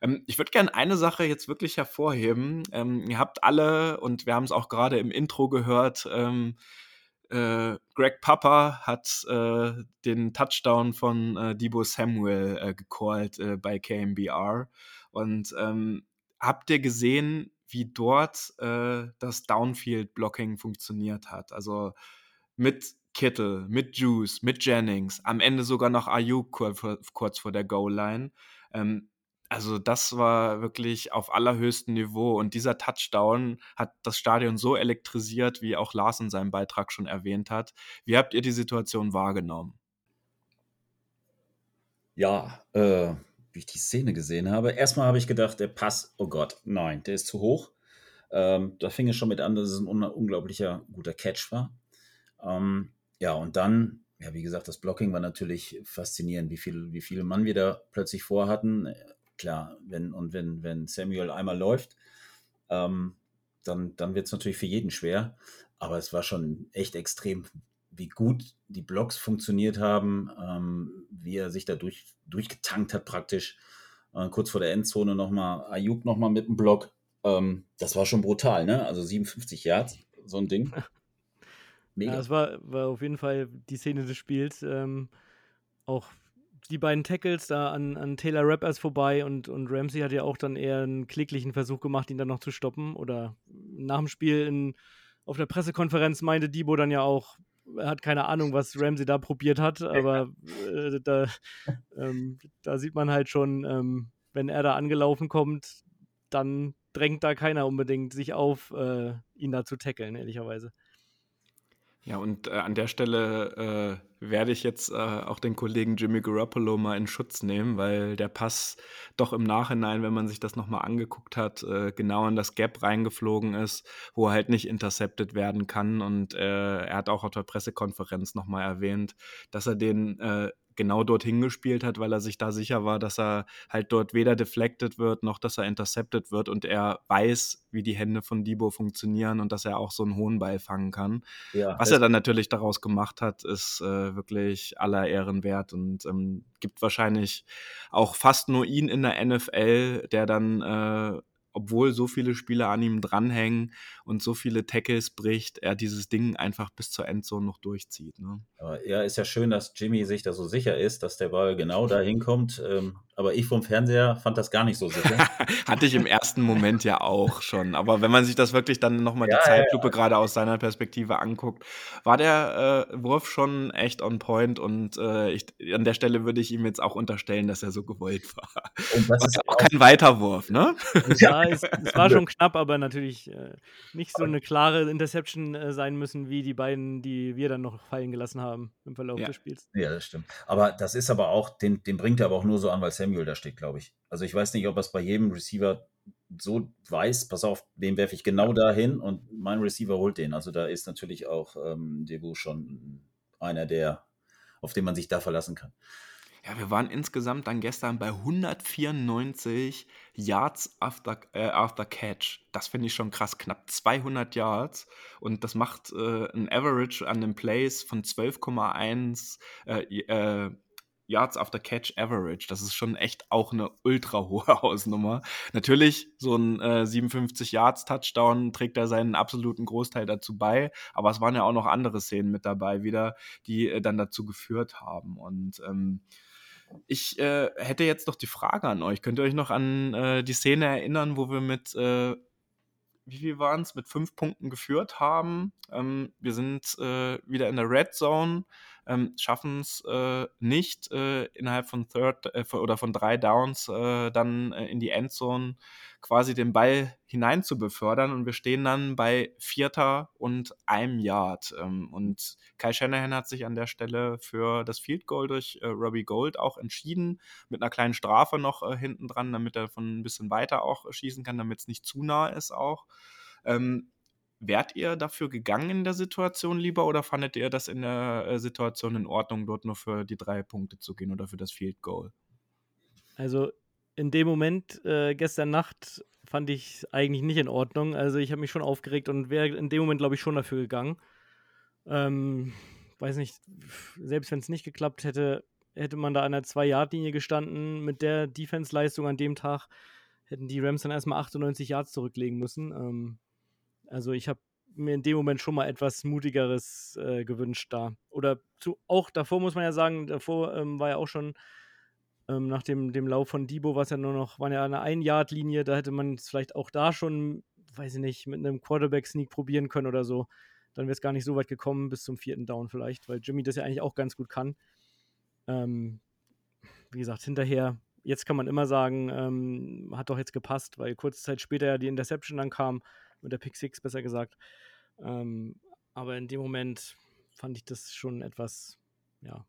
[SPEAKER 3] Ähm, ich würde gerne eine Sache jetzt wirklich hervorheben. Ähm, ihr habt alle, und wir haben es auch gerade im Intro gehört, ähm, äh, Greg Papa hat äh, den Touchdown von äh, Debo Samuel äh, gecallt äh, bei KMBR. Und ähm, habt ihr gesehen, wie dort äh, das Downfield-Blocking funktioniert hat? Also mit Kittle, mit Juice, mit Jennings, am Ende sogar noch Ayuk kurz vor, kurz vor der Goal-Line. Ähm, also das war wirklich auf allerhöchstem Niveau und dieser Touchdown hat das Stadion so elektrisiert, wie auch Lars in seinem Beitrag schon erwähnt hat. Wie habt ihr die Situation wahrgenommen?
[SPEAKER 6] Ja, äh, wie ich die Szene gesehen habe, erstmal habe ich gedacht, der Pass, oh Gott, nein, der ist zu hoch. Ähm, da fing es schon mit an, dass es ein un unglaublicher guter Catch war. Ähm, ja, und dann, ja, wie gesagt, das Blocking war natürlich faszinierend, wie viel, wie viele Mann wir da plötzlich vorhatten. Klar, wenn und wenn, wenn Samuel einmal läuft, ähm, dann, dann wird es natürlich für jeden schwer. Aber es war schon echt extrem, wie gut die Blocks funktioniert haben, ähm, wie er sich da durch, durchgetankt hat praktisch. Äh, kurz vor der Endzone nochmal, Ayuk nochmal mit dem Block. Ähm, das war schon brutal, ne? Also 57 Yards, so ein Ding.
[SPEAKER 5] Mega. Ja, es war, war auf jeden Fall die Szene des Spiels. Ähm, auch die beiden Tackles da an, an Taylor Rappers vorbei und, und Ramsey hat ja auch dann eher einen kläglichen Versuch gemacht, ihn dann noch zu stoppen. Oder nach dem Spiel in, auf der Pressekonferenz meinte Debo dann ja auch, er hat keine Ahnung, was Ramsey da probiert hat, aber äh, da, ähm, da sieht man halt schon, ähm, wenn er da angelaufen kommt, dann drängt da keiner unbedingt sich auf, äh, ihn da zu tackeln, ehrlicherweise.
[SPEAKER 3] Ja, und äh, an der Stelle äh, werde ich jetzt äh, auch den Kollegen Jimmy Garoppolo mal in Schutz nehmen, weil der Pass doch im Nachhinein, wenn man sich das nochmal angeguckt hat, äh, genau in das Gap reingeflogen ist, wo er halt nicht intercepted werden kann. Und äh, er hat auch auf der Pressekonferenz nochmal erwähnt, dass er den äh, genau dorthin gespielt hat, weil er sich da sicher war, dass er halt dort weder deflected wird, noch dass er intercepted wird und er weiß, wie die Hände von Debo funktionieren und dass er auch so einen hohen Ball fangen kann. Ja, Was er dann natürlich daraus gemacht hat, ist äh, wirklich aller Ehren wert und ähm, gibt wahrscheinlich auch fast nur ihn in der NFL, der dann äh, obwohl so viele Spieler an ihm dranhängen und so viele Tackles bricht, er dieses Ding einfach bis zur Endzone noch durchzieht. Ne?
[SPEAKER 6] Ja, ist ja schön, dass Jimmy sich da so sicher ist, dass der Ball genau da hinkommt. Ähm, aber ich vom Fernseher fand das gar nicht so sicher.
[SPEAKER 3] Hatte ich im ersten Moment ja auch schon. Aber wenn man sich das wirklich dann nochmal ja, die Zeitlupe ja, ja. gerade aus seiner Perspektive anguckt, war der äh, Wurf schon echt on point und äh, ich, an der Stelle würde ich ihm jetzt auch unterstellen, dass er so gewollt war. Und das war ist auch kein Weiterwurf, ne?
[SPEAKER 5] Ja, es, es, war schon knapp, aber natürlich äh, nicht so eine klare Interception äh, sein müssen, wie die beiden, die wir dann noch fallen gelassen haben im Verlauf des Spiels.
[SPEAKER 6] Ja, das stimmt. Aber das ist aber auch, den, den bringt er aber auch nur so an, weil Sam Samuel da steht, glaube ich. Also ich weiß nicht, ob er es bei jedem Receiver so weiß, pass auf, den werfe ich genau dahin und mein Receiver holt den. Also da ist natürlich auch ähm, Debu schon einer, der, auf den man sich da verlassen kann.
[SPEAKER 3] Ja, wir waren insgesamt dann gestern bei 194 Yards after, äh, after Catch. Das finde ich schon krass, knapp 200 Yards. Und das macht äh, ein Average an den Plays von 12,1 äh, äh Yards after Catch Average. Das ist schon echt auch eine ultra hohe Hausnummer. Natürlich, so ein äh, 57 Yards Touchdown trägt er seinen absoluten Großteil dazu bei, aber es waren ja auch noch andere Szenen mit dabei wieder, die äh, dann dazu geführt haben. Und ähm, ich äh, hätte jetzt noch die Frage an euch. Könnt ihr euch noch an äh, die Szene erinnern, wo wir mit äh, wie viel waren es, mit fünf Punkten geführt haben. Ähm, wir sind äh, wieder in der Red Zone, ähm, schaffen es äh, nicht äh, innerhalb von Third äh, oder von drei Downs äh, dann äh, in die Endzone quasi den Ball hinein zu befördern und wir stehen dann bei Vierter und einem Yard. Ähm, und Kai Shanahan hat sich an der Stelle für das Field Goal durch Robbie Gold auch entschieden, mit einer kleinen Strafe noch hinten dran, damit er von ein bisschen weiter auch schießen kann, damit es nicht zu nah ist auch. Ähm, Wärt ihr dafür gegangen in der Situation lieber oder fandet ihr das in der äh, Situation in Ordnung, dort nur für die drei Punkte zu gehen oder für das Field Goal?
[SPEAKER 5] Also in dem Moment, äh, gestern Nacht, fand ich eigentlich nicht in Ordnung. Also ich habe mich schon aufgeregt und wäre in dem Moment, glaube ich, schon dafür gegangen. Ähm, weiß nicht, selbst wenn es nicht geklappt hätte, hätte man da an der Zwei-Yard-Linie gestanden mit der Defense-Leistung an dem Tag, hätten die Rams dann erstmal 98 Yards zurücklegen müssen. Ähm, also ich habe mir in dem Moment schon mal etwas mutigeres äh, gewünscht da. Oder zu, auch davor muss man ja sagen, davor ähm, war ja auch schon ähm, nach dem, dem Lauf von Debo, was ja nur noch, war ja eine Ein-Yard-Linie, da hätte man es vielleicht auch da schon, weiß ich nicht, mit einem Quarterback-Sneak probieren können oder so. Dann wäre es gar nicht so weit gekommen bis zum vierten Down vielleicht, weil Jimmy das ja eigentlich auch ganz gut kann. Ähm, wie gesagt, hinterher jetzt kann man immer sagen, ähm, hat doch jetzt gepasst, weil kurze Zeit später ja die Interception dann kam, mit der Pick Six besser gesagt. Ähm, aber in dem Moment fand ich das schon etwas, ja,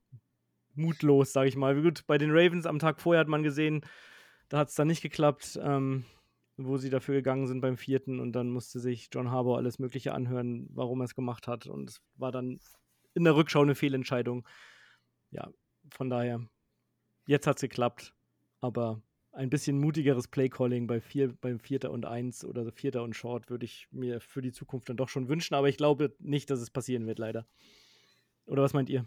[SPEAKER 5] mutlos, sage ich mal. Gut, bei den Ravens am Tag vorher hat man gesehen, da hat es dann nicht geklappt, ähm, wo sie dafür gegangen sind beim vierten und dann musste sich John Harbour alles Mögliche anhören, warum er es gemacht hat und es war dann in der Rückschau eine Fehlentscheidung. Ja, von daher, jetzt hat es geklappt, aber ein bisschen mutigeres Playcalling bei vier, beim Vierter und Eins oder Vierter und Short würde ich mir für die Zukunft dann doch schon wünschen, aber ich glaube nicht, dass es passieren wird, leider. Oder was meint ihr?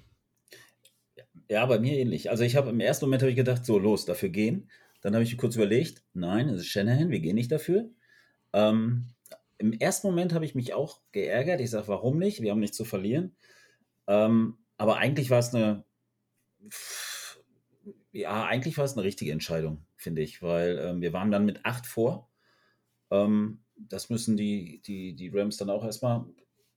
[SPEAKER 6] Ja, bei mir ähnlich. Also ich habe im ersten Moment habe ich gedacht, so los, dafür gehen. Dann habe ich kurz überlegt, nein, es ist Shanahan, wir gehen nicht dafür. Ähm, Im ersten Moment habe ich mich auch geärgert. Ich sage, warum nicht? Wir haben nichts zu verlieren. Ähm, aber eigentlich war es eine, ja, eigentlich war es eine richtige Entscheidung, finde ich, weil ähm, wir waren dann mit acht vor. Ähm, das müssen die, die, die Rams dann auch erstmal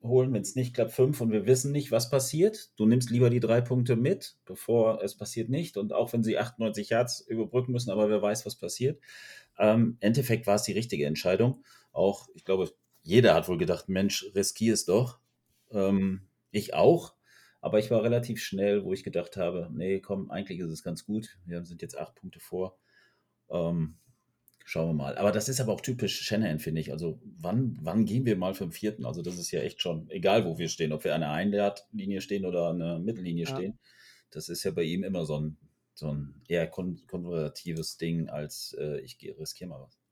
[SPEAKER 6] holen. Wenn es nicht klappt, fünf und wir wissen nicht, was passiert. Du nimmst lieber die drei Punkte mit, bevor es passiert nicht. Und auch wenn sie 98 Yards überbrücken müssen, aber wer weiß, was passiert. Ähm, Endeffekt war es die richtige Entscheidung. Auch, ich glaube, jeder hat wohl gedacht, Mensch, riskier es doch. Ähm, ich auch. Aber ich war relativ schnell, wo ich gedacht habe, nee, komm, eigentlich ist es ganz gut. Wir sind jetzt acht Punkte vor. Ähm, schauen wir mal. Aber das ist aber auch typisch Shanahan, finde ich. Also wann, wann gehen wir mal für den vierten? Also das ist ja echt schon, egal wo wir stehen, ob wir an der Einlinie stehen oder an der Mittellinie ja. stehen. Das ist ja bei ihm immer so ein, so ein eher kon konservatives Ding, als äh, ich riskiere mal was.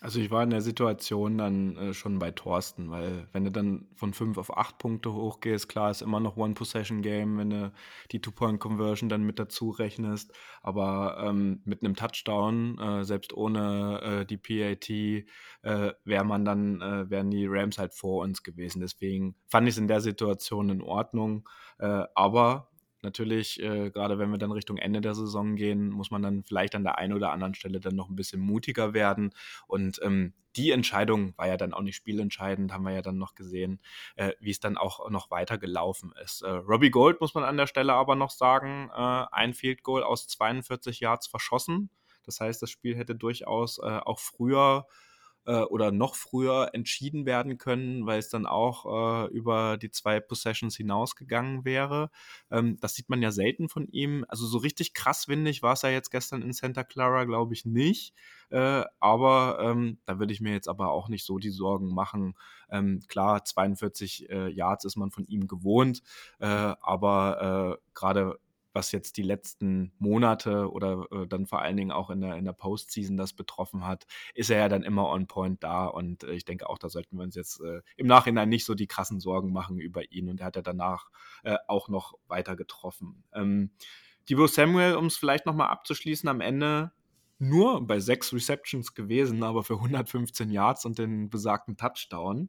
[SPEAKER 3] Also ich war in der Situation dann äh, schon bei Thorsten, weil wenn du dann von 5 auf 8 Punkte hochgehst, klar ist immer noch One-Possession-Game, wenn du die Two-Point-Conversion dann mit dazu rechnest, aber ähm, mit einem Touchdown, äh, selbst ohne äh, die PAT, äh, wäre man dann, äh, wären die Rams halt vor uns gewesen. Deswegen fand ich es in der Situation in Ordnung, äh, aber natürlich, äh, gerade wenn wir dann Richtung Ende der Saison gehen, muss man dann vielleicht an der einen oder anderen Stelle dann noch ein bisschen mutiger werden. Und ähm, die Entscheidung war ja dann auch nicht spielentscheidend, haben wir ja dann noch gesehen, äh, wie es dann auch noch weiter gelaufen ist. Äh, Robbie Gold muss man an der Stelle aber noch sagen, äh, ein Field Goal aus 42 Yards verschossen. Das heißt, das Spiel hätte durchaus äh, auch früher äh, oder noch früher entschieden werden können, weil es dann auch äh, über die zwei Possessions hinausgegangen wäre. Ähm, das sieht man ja selten von ihm. Also so richtig krass windig war es ja jetzt gestern in Santa Clara, glaube ich, nicht. Äh, aber ähm, da würde ich mir jetzt aber auch nicht so die Sorgen machen. Ähm, klar, 42 äh, Yards ist man von ihm gewohnt, äh, aber äh, gerade was jetzt die letzten Monate oder äh, dann vor allen Dingen auch in der, in der Postseason das betroffen hat, ist er ja dann immer on point da. Und äh, ich denke auch, da sollten wir uns jetzt äh, im Nachhinein nicht so die krassen Sorgen machen über ihn. Und er hat ja danach äh, auch noch weiter getroffen. Ähm, Divo Samuel, um es vielleicht nochmal abzuschließen, am Ende nur bei sechs Receptions gewesen, aber für 115 Yards und den besagten Touchdown.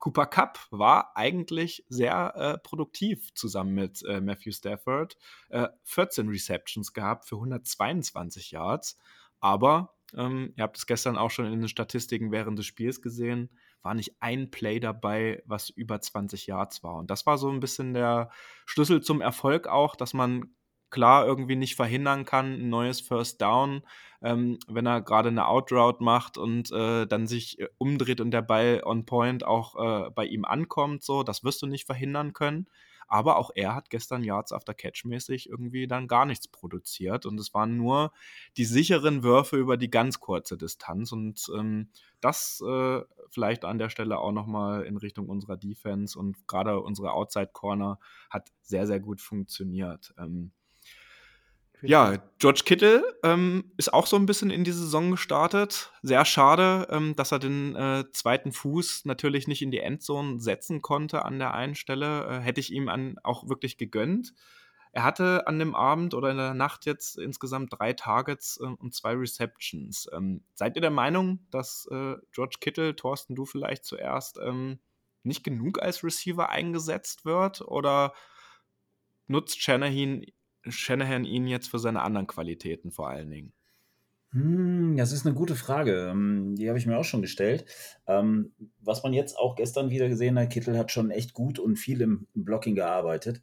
[SPEAKER 3] Cooper Cup war eigentlich sehr äh, produktiv zusammen mit äh, Matthew Stafford. Äh, 14 Receptions gehabt für 122 Yards. Aber ähm, ihr habt es gestern auch schon in den Statistiken während des Spiels gesehen, war nicht ein Play dabei, was über 20 Yards war. Und das war so ein bisschen der Schlüssel zum Erfolg auch, dass man klar irgendwie nicht verhindern kann, ein neues First Down, ähm, wenn er gerade eine Outroute macht und äh, dann sich äh, umdreht und der Ball on point auch äh, bei ihm ankommt, so, das wirst du nicht verhindern können. Aber auch er hat gestern Yards after Catch mäßig irgendwie dann gar nichts produziert und es waren nur die sicheren Würfe über die ganz kurze Distanz und ähm, das äh, vielleicht an der Stelle auch nochmal in Richtung unserer Defense und gerade unsere Outside Corner hat sehr, sehr gut funktioniert. Ähm, ja, George Kittle ähm, ist auch so ein bisschen in die Saison gestartet. Sehr schade, ähm, dass er den äh, zweiten Fuß natürlich nicht in die Endzone setzen konnte an der einen Stelle. Äh, hätte ich ihm an, auch wirklich gegönnt. Er hatte an dem Abend oder in der Nacht jetzt insgesamt drei Targets äh, und zwei Receptions. Ähm, seid ihr der Meinung, dass äh, George Kittle, Thorsten, du vielleicht zuerst, ähm, nicht genug als Receiver eingesetzt wird? Oder nutzt Shanahan Shanahan ihn jetzt für seine anderen Qualitäten vor allen Dingen?
[SPEAKER 6] Hm, das ist eine gute Frage. Ähm, die habe ich mir auch schon gestellt. Ähm, was man jetzt auch gestern wieder gesehen hat, Kittel hat schon echt gut und viel im, Blocking gearbeitet.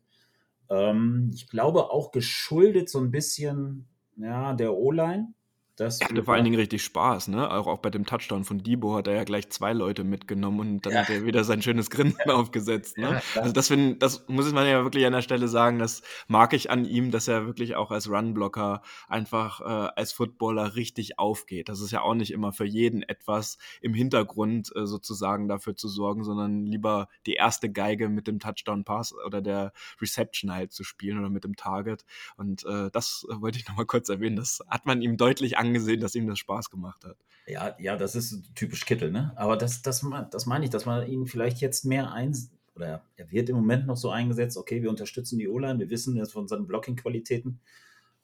[SPEAKER 6] Ähm, ich glaube auch geschuldet so ein bisschen ja, der O-Line. Das
[SPEAKER 3] hatte vor allen Dingen richtig Spaß, ne? Auch, auch bei dem Touchdown von Debo hat er ja gleich zwei Leute mitgenommen und dann ja. hat er wieder sein schönes Grinsen ja. aufgesetzt. Ne? Ja, also das, find, das muss man ja wirklich an der Stelle sagen, das mag ich an ihm, dass er wirklich auch als Runblocker einfach äh, als Footballer richtig aufgeht. Das ist ja auch nicht immer für jeden etwas im Hintergrund äh, sozusagen dafür zu sorgen, sondern lieber die erste Geige mit dem Touchdown-Pass oder der Reception halt zu spielen oder mit dem Target. Und äh, das wollte ich nochmal kurz erwähnen. Das hat man ihm deutlich angesehen angesehen, dass ihm das Spaß gemacht hat.
[SPEAKER 6] Ja, ja, das ist typisch Kittel, ne? Aber das, das, das meine ich, dass man ihn vielleicht jetzt mehr ein oder er wird im Moment noch so eingesetzt, okay, wir unterstützen die O-Line, wir wissen jetzt von seinen Blocking-Qualitäten.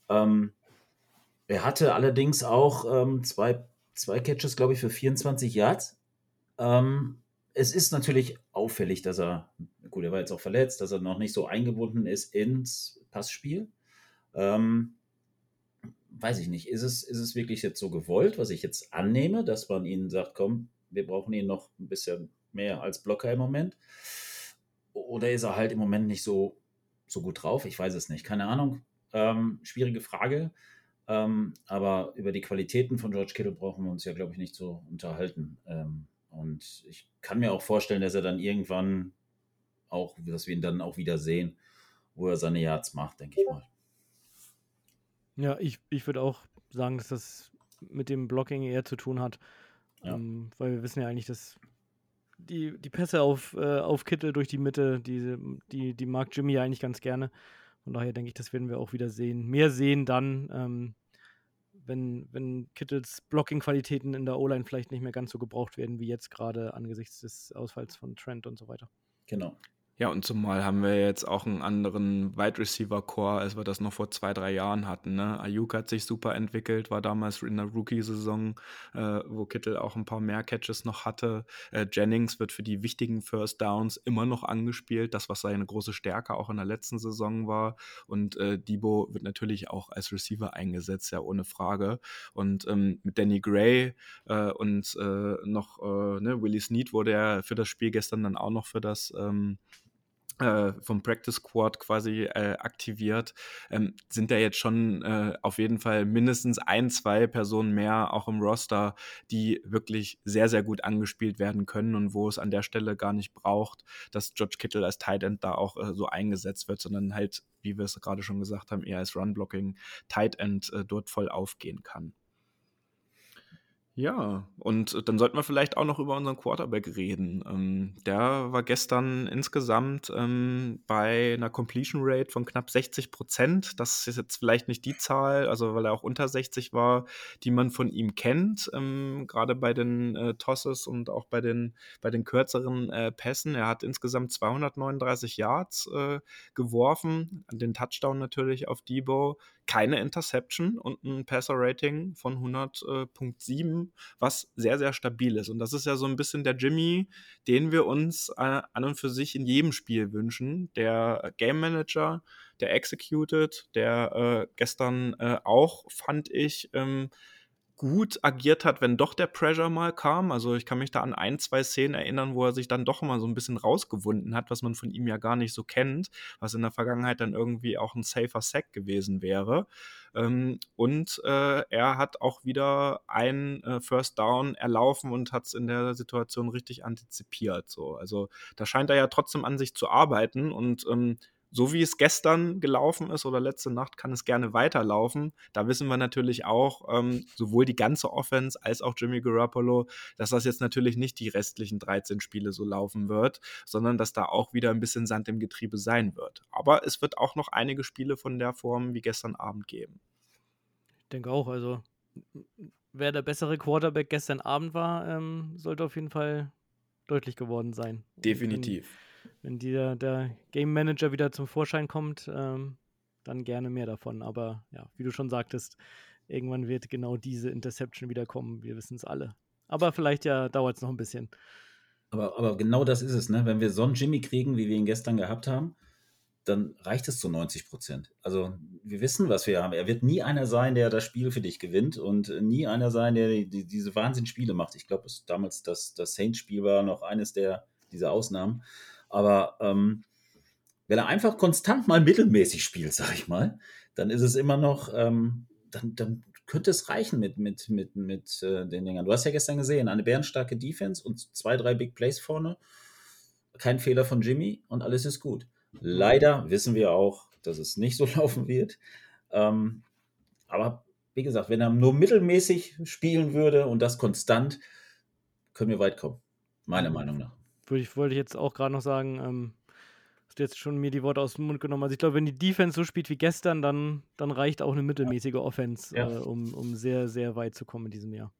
[SPEAKER 6] Ähm, er hatte allerdings auch ähm, zwei, zwei Catches, glaube ich, für 24 Yards. Ähm, es ist natürlich auffällig, dass er, gut, er war jetzt auch verletzt, dass er noch nicht so eingebunden ist ins Passspiel. Ähm, weiß ich nicht, ist es, ist es wirklich jetzt so gewollt, was ich jetzt annehme, dass man ihnen sagt, komm, wir brauchen ihn noch ein bisschen mehr als Blocker im Moment? Oder ist er halt im Moment nicht so, so gut drauf? Ich weiß es nicht, keine Ahnung. Ähm, schwierige Frage. Ähm, aber über die Qualitäten von George Kittle brauchen wir uns ja, glaube ich, nicht so unterhalten. Ähm, und ich kann mir auch vorstellen, dass er dann irgendwann auch, dass wir ihn dann auch wieder sehen, wo er seine Yards macht, denke ich mal.
[SPEAKER 5] Ja, ich, ich würde auch sagen, dass das mit dem Blocking eher zu tun hat. Ja. Ähm, weil wir wissen ja eigentlich, dass die, die Pässe auf, äh, auf Kittel durch die Mitte, die, die, die mag Jimmy ja eigentlich ganz gerne. Von daher denke ich, das werden wir auch wieder sehen. Mehr sehen dann, ähm, wenn, wenn Kittels Blocking-Qualitäten in der O-Line vielleicht nicht mehr ganz so gebraucht werden, wie jetzt gerade angesichts des Ausfalls von Trent und so weiter.
[SPEAKER 6] Genau.
[SPEAKER 3] Ja, und zumal haben wir jetzt auch einen anderen Wide Receiver Core, als wir das noch vor zwei, drei Jahren hatten. Ne? Ayuk hat sich super entwickelt, war damals in der Rookie-Saison, äh, wo Kittel auch ein paar mehr Catches noch hatte. Äh, Jennings wird für die wichtigen First Downs immer noch angespielt, das, was seine große Stärke auch in der letzten Saison war. Und äh, Debo wird natürlich auch als Receiver eingesetzt, ja, ohne Frage. Und ähm, mit Danny Gray äh, und äh, noch äh, ne, Willie Snead wurde er für das Spiel gestern dann auch noch für das ähm, äh, vom Practice Squad quasi äh, aktiviert, ähm, sind da jetzt schon äh, auf jeden Fall mindestens ein, zwei Personen mehr auch im Roster, die wirklich sehr, sehr gut angespielt werden können und wo es an der Stelle gar nicht braucht, dass George Kittle als Tight End da auch äh, so eingesetzt wird, sondern halt, wie wir es gerade schon gesagt haben, eher als Run-Blocking Tight End äh, dort voll aufgehen kann. Ja, und dann sollten wir vielleicht auch noch über unseren Quarterback reden. Ähm, der war gestern insgesamt ähm, bei einer Completion Rate von knapp 60 Prozent. Das ist jetzt vielleicht nicht die Zahl, also weil er auch unter 60 war, die man von ihm kennt, ähm, gerade bei den äh, Tosses und auch bei den, bei den kürzeren äh, Pässen. Er hat insgesamt 239 Yards äh, geworfen, den Touchdown natürlich auf Debo, keine Interception und ein Passer-Rating von 100.7, was sehr, sehr stabil ist. Und das ist ja so ein bisschen der Jimmy, den wir uns äh, an und für sich in jedem Spiel wünschen. Der Game Manager, der executed, der äh, gestern äh, auch, fand ich, ähm, gut agiert hat, wenn doch der Pressure mal kam. Also ich kann mich da an ein, zwei Szenen erinnern, wo er sich dann doch mal so ein bisschen rausgewunden hat, was man von ihm ja gar nicht so kennt, was in der Vergangenheit dann irgendwie auch ein safer Sack gewesen wäre. Ähm, und äh, er hat auch wieder ein äh, First Down erlaufen und hat es in der Situation richtig antizipiert. So. Also da scheint er ja trotzdem an sich zu arbeiten und ähm, so wie es gestern gelaufen ist oder letzte Nacht, kann es gerne weiterlaufen. Da wissen wir natürlich auch, ähm, sowohl die ganze Offense als auch Jimmy Garoppolo, dass das jetzt natürlich nicht die restlichen 13 Spiele so laufen wird, sondern dass da auch wieder ein bisschen Sand im Getriebe sein wird. Aber es wird auch noch einige Spiele von der Form wie gestern Abend geben.
[SPEAKER 5] Ich denke auch, also wer der bessere Quarterback gestern Abend war, ähm, sollte auf jeden Fall deutlich geworden sein.
[SPEAKER 3] Definitiv. Und
[SPEAKER 5] wenn die, der Game Manager wieder zum Vorschein kommt, ähm, dann gerne mehr davon. Aber ja, wie du schon sagtest, irgendwann wird genau diese Interception wieder kommen. Wir wissen es alle. Aber vielleicht ja dauert es noch ein bisschen.
[SPEAKER 6] Aber, aber genau das ist es, ne? Wenn wir so einen Jimmy kriegen, wie wir ihn gestern gehabt haben, dann reicht es zu 90 Prozent. Also wir wissen, was wir haben. Er wird nie einer sein, der das Spiel für dich gewinnt und nie einer sein, der die, die, diese Wahnsinnsspiele macht. Ich glaube, damals das, das Saints-Spiel war noch eines der dieser Ausnahmen. Aber ähm, wenn er einfach konstant mal mittelmäßig spielt, sag ich mal, dann ist es immer noch, ähm, dann, dann könnte es reichen mit, mit, mit, mit äh, den Dingern. Du hast ja gestern gesehen, eine bärenstarke Defense und zwei, drei Big Plays vorne. Kein Fehler von Jimmy und alles ist gut. Leider wissen wir auch, dass es nicht so laufen wird. Ähm, aber wie gesagt, wenn er nur mittelmäßig spielen würde und das konstant, können wir weit kommen. Meiner Meinung nach.
[SPEAKER 5] Würde ich, wollte ich jetzt auch gerade noch sagen, ähm, hast du jetzt schon mir die Worte aus dem Mund genommen. Also ich glaube, wenn die Defense so spielt wie gestern, dann, dann reicht auch eine mittelmäßige Offense,
[SPEAKER 6] Ja.
[SPEAKER 5] äh, um, um sehr, sehr weit zu kommen in diesem Jahr.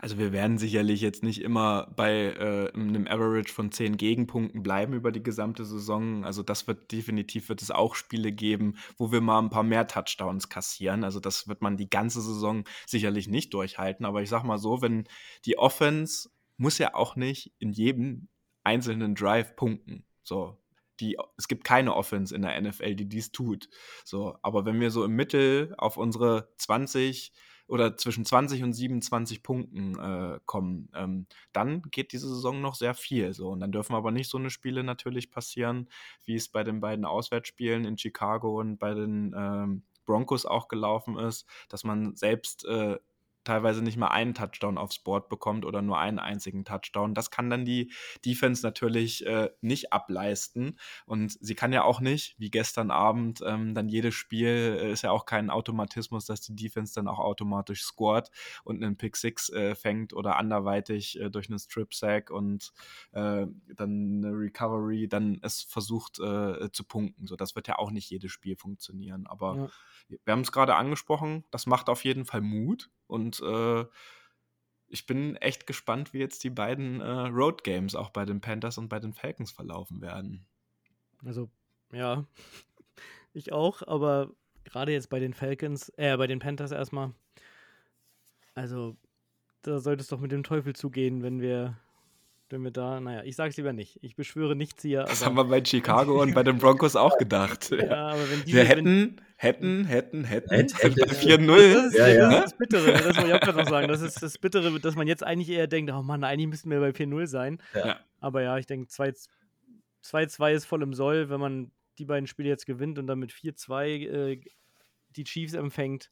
[SPEAKER 3] Also wir werden sicherlich jetzt nicht immer bei äh, einem Average von 10 Gegenpunkten bleiben über die gesamte Saison. Also das wird definitiv, wird es auch Spiele geben, wo wir mal ein paar mehr Touchdowns kassieren. Also das wird man die ganze Saison sicherlich nicht durchhalten. Aber ich sag mal so, wenn die Offense muss ja auch nicht in jedem einzelnen Drive punkten. So, die, es gibt keine Offense in der NFL, die dies tut. So, aber wenn wir so im Mittel auf unsere 20 oder zwischen 20 und 27 Punkten äh, kommen, ähm, dann geht diese Saison noch sehr viel. So. Und dann dürfen aber nicht so eine Spiele natürlich passieren, wie es bei den beiden Auswärtsspielen in Chicago und bei den ähm, Broncos auch gelaufen ist, dass man selbst äh, teilweise nicht mal einen Touchdown aufs Board bekommt oder nur einen einzigen Touchdown. Das kann dann die Defense natürlich äh, nicht ableisten. Und sie kann ja auch nicht, wie gestern Abend, ähm, dann jedes Spiel äh, ist ja auch kein Automatismus, dass die Defense dann auch automatisch scored und einen Pick Six äh, fängt oder anderweitig äh, durch einen Strip Sack und äh, dann eine Recovery dann es versucht äh, zu punkten. So, das wird ja auch nicht jedes Spiel funktionieren. Aber
[SPEAKER 5] Ja.
[SPEAKER 3] wir haben es gerade angesprochen, das macht auf jeden Fall Mut und äh, ich bin echt gespannt, wie jetzt die beiden äh, Road Games auch bei den Panthers und bei den Falcons verlaufen werden.
[SPEAKER 5] Also, ja, ich auch, aber gerade jetzt bei den Falcons, äh, bei den Panthers erstmal, also, da sollte es doch mit dem Teufel zugehen, wenn wir, wenn wir da, naja, ich sag's lieber nicht. Ich beschwöre nichts hier,
[SPEAKER 3] Das
[SPEAKER 5] aber,
[SPEAKER 3] haben wir bei Chicago und bei den Broncos auch gedacht.
[SPEAKER 5] ja, aber wenn diese,
[SPEAKER 3] Wir
[SPEAKER 5] wenn,
[SPEAKER 3] hätten, hätten, hätten, hätten,
[SPEAKER 6] Hätte, hätte.
[SPEAKER 3] bei
[SPEAKER 5] das
[SPEAKER 3] 4-0.
[SPEAKER 5] ist,
[SPEAKER 6] Ja,
[SPEAKER 5] das,
[SPEAKER 6] ja.
[SPEAKER 5] ist das Bittere, das wollte ich auch gerade noch sagen. Das ist das Bittere, dass man jetzt eigentlich eher denkt, oh Mann, eigentlich müssten wir bei 4-0 sein.
[SPEAKER 6] Ja.
[SPEAKER 5] Aber ja, ich denke, 2-2 ist voll im Soll, wenn man die beiden Spiele jetzt gewinnt und dann mit 4-2 äh, die Chiefs empfängt.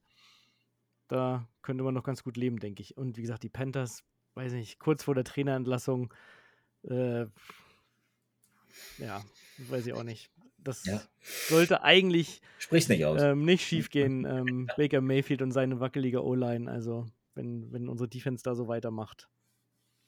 [SPEAKER 5] Da könnte man noch ganz gut leben, denke ich. Und wie gesagt, die Panthers, weiß nicht, kurz vor der Trainerentlassung, äh, ja, weiß ich auch nicht. Das
[SPEAKER 6] Ja.
[SPEAKER 5] sollte eigentlich
[SPEAKER 6] Sprich's nicht aus.
[SPEAKER 5] ähm, nicht schief gehen. Ähm, Baker Mayfield und seine wackelige O-Line. Also, wenn, wenn unsere Defense da so weitermacht.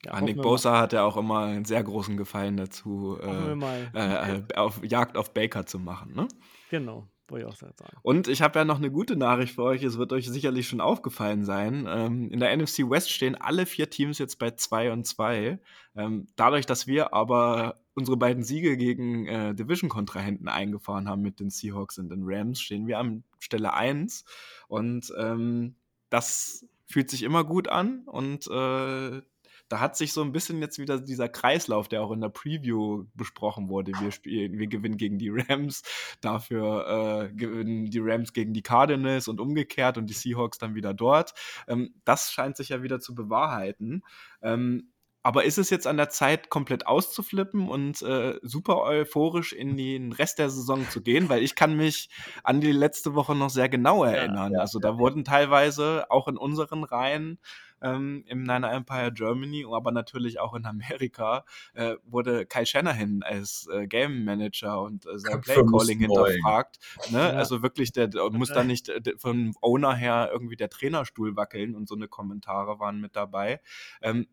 [SPEAKER 5] Ja,
[SPEAKER 3] Nick Bosa hat ja auch immer einen sehr großen Gefallen dazu, äh, äh, auf Jagd auf Baker zu machen. Ne?
[SPEAKER 5] Genau, wollte ich auch sagen.
[SPEAKER 3] Und ich habe ja noch eine gute Nachricht für euch. Es wird euch sicherlich schon aufgefallen sein. Ähm, in der NFC West stehen alle vier Teams jetzt bei 2 und 2. Ähm, dadurch, dass wir aber unsere beiden Siege gegen äh, Division-Kontrahenten eingefahren haben mit den Seahawks und den Rams, stehen wir an Stelle 1. Und ähm, das fühlt sich immer gut an. Und äh, da hat sich so ein bisschen jetzt wieder dieser Kreislauf, der auch in der Preview besprochen wurde. Wir spielen, wir gewinnen gegen die Rams, dafür äh, gewinnen die Rams gegen die Cardinals und umgekehrt und die Seahawks dann wieder dort. Ähm, das scheint sich ja wieder zu bewahrheiten. Ähm, aber ist es jetzt an der Zeit, komplett auszuflippen und äh, super euphorisch in den Rest der Saison zu gehen? Weil ich kann mich an die letzte Woche noch sehr genau erinnern.
[SPEAKER 6] ja,
[SPEAKER 3] also da wurden teilweise auch in unseren Reihen ähm, im Niner Empire Germany, aber natürlich auch in Amerika, äh, wurde Kai Shanahan als äh, Game Manager und äh, sein Playcalling hinterfragt. Ne?
[SPEAKER 5] Ja.
[SPEAKER 3] Also wirklich, der, der muss da nicht äh, der- vom Owner her irgendwie der Trainerstuhl wackeln und so eine Kommentare waren mit dabei. Ähm,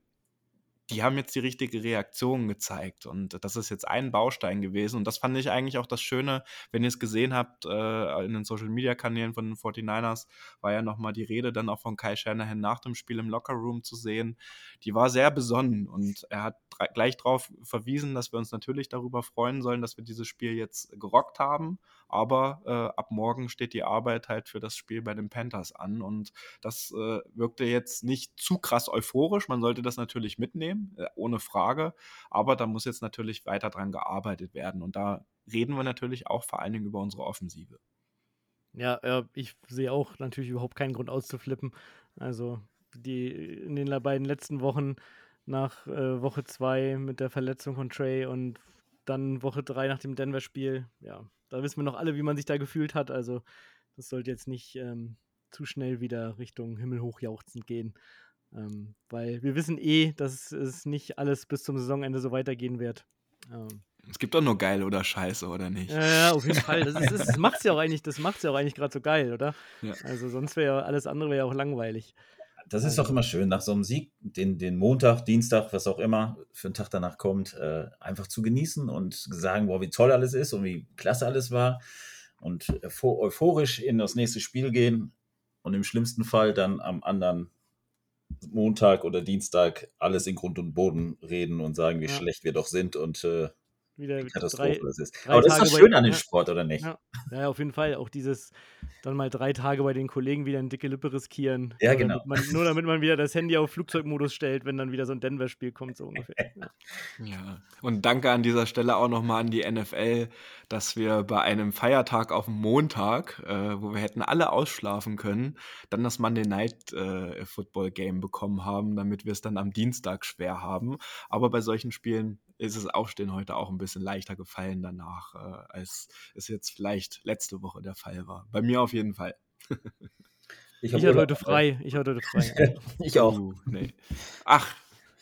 [SPEAKER 3] die haben jetzt die richtige Reaktion gezeigt. Und das ist jetzt ein Baustein gewesen. Und das fand ich eigentlich auch das Schöne, wenn ihr es gesehen habt, äh, in den Social Media Kanälen von den 49ers, war ja nochmal die Rede dann auch von Kai Shanahan nach dem Spiel im Lockerroom zu sehen. Die war sehr besonnen und er hat gleich darauf verwiesen, dass wir uns natürlich darüber freuen sollen, dass wir dieses Spiel jetzt gerockt haben. Aber äh, ab morgen steht die Arbeit halt für das Spiel bei den Panthers an. Und das äh, wirkte jetzt nicht zu krass euphorisch. Man sollte das natürlich mitnehmen, äh, ohne Frage. Aber da muss jetzt natürlich weiter dran gearbeitet werden. Und da reden wir natürlich auch vor allen Dingen über unsere Offensive.
[SPEAKER 5] Ja, ja, ich sehe auch natürlich überhaupt keinen Grund auszuflippen. Also die in den beiden letzten Wochen nach äh, Woche 2 mit der Verletzung von Trey und dann Woche 3 nach dem Denver-Spiel, ja, da wissen wir noch alle, wie man sich da gefühlt hat. Also das sollte jetzt nicht ähm, zu schnell wieder Richtung Himmel hochjauchzend gehen. Ähm, weil wir wissen eh, dass es nicht alles bis zum Saisonende so weitergehen wird.
[SPEAKER 3] Ähm, es gibt doch nur geil oder scheiße, oder nicht?
[SPEAKER 5] Ja, auf jeden Fall. Das, das macht es ja auch eigentlich, ja eigentlich gerade so geil, oder? Ja. Also sonst wäre ja alles andere wäre ja auch langweilig.
[SPEAKER 6] Das ist doch immer schön, nach so einem Sieg, den, den Montag, Dienstag, was auch immer für einen Tag danach kommt, äh, einfach zu genießen und sagen, boah, wie toll alles ist und wie klasse alles war und euphorisch in das nächste Spiel gehen und im schlimmsten Fall dann am anderen Montag oder Dienstag alles in Grund und Boden reden und sagen, wie ja. schlecht wir doch sind und äh,
[SPEAKER 5] wieder Katastrophe
[SPEAKER 6] drei, das ist. Aber das Tage ist doch schön bei, an dem Sport, oder nicht?
[SPEAKER 5] Ja, ja, auf jeden Fall. Auch dieses dann mal drei Tage bei den Kollegen wieder eine dicke Lippe riskieren.
[SPEAKER 6] Ja, nur genau.
[SPEAKER 5] Damit man, nur damit man wieder das Handy auf Flugzeugmodus stellt, wenn dann wieder so ein Denver-Spiel kommt, so ungefähr.
[SPEAKER 3] Ja. ja. Und danke an dieser Stelle auch nochmal an die NFL, dass wir bei einem Feiertag auf dem Montag, äh, wo wir hätten alle ausschlafen können, dann das Monday Night äh, Football Game bekommen haben, damit wir es dann am Dienstag schwer haben. Aber bei solchen Spielen ist das Aufstehen heute auch ein bisschen leichter gefallen danach, äh, als es jetzt vielleicht letzte Woche der Fall war. Bei mir auf jeden Fall.
[SPEAKER 5] ich, ich hatte heute frei. Ich hatte heute frei.
[SPEAKER 6] ich auch. Uh,
[SPEAKER 3] nee. Ach,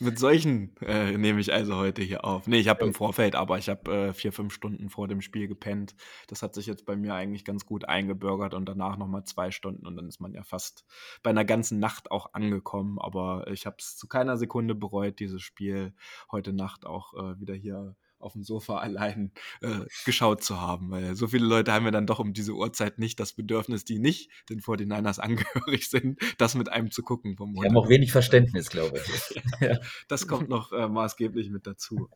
[SPEAKER 3] mit solchen äh, nehme ich also heute hier auf. Nee, ich habe im Vorfeld, aber ich habe äh, vier, fünf Stunden vor dem Spiel gepennt. Das hat sich jetzt bei mir eigentlich ganz gut eingebürgert und danach nochmal zwei Stunden und dann ist man ja fast bei einer ganzen Nacht auch angekommen. Aber ich habe es zu keiner Sekunde bereut, dieses Spiel heute Nacht auch äh, wieder hier auf dem Sofa allein äh, geschaut zu haben, weil so viele Leute haben ja dann doch um diese Uhrzeit nicht das Bedürfnis, die nicht den 49ers angehörig sind, das mit einem zu gucken.
[SPEAKER 6] Vom Die haben auch wenig Verständnis, glaube ich.
[SPEAKER 3] ja, das kommt noch äh, maßgeblich mit dazu.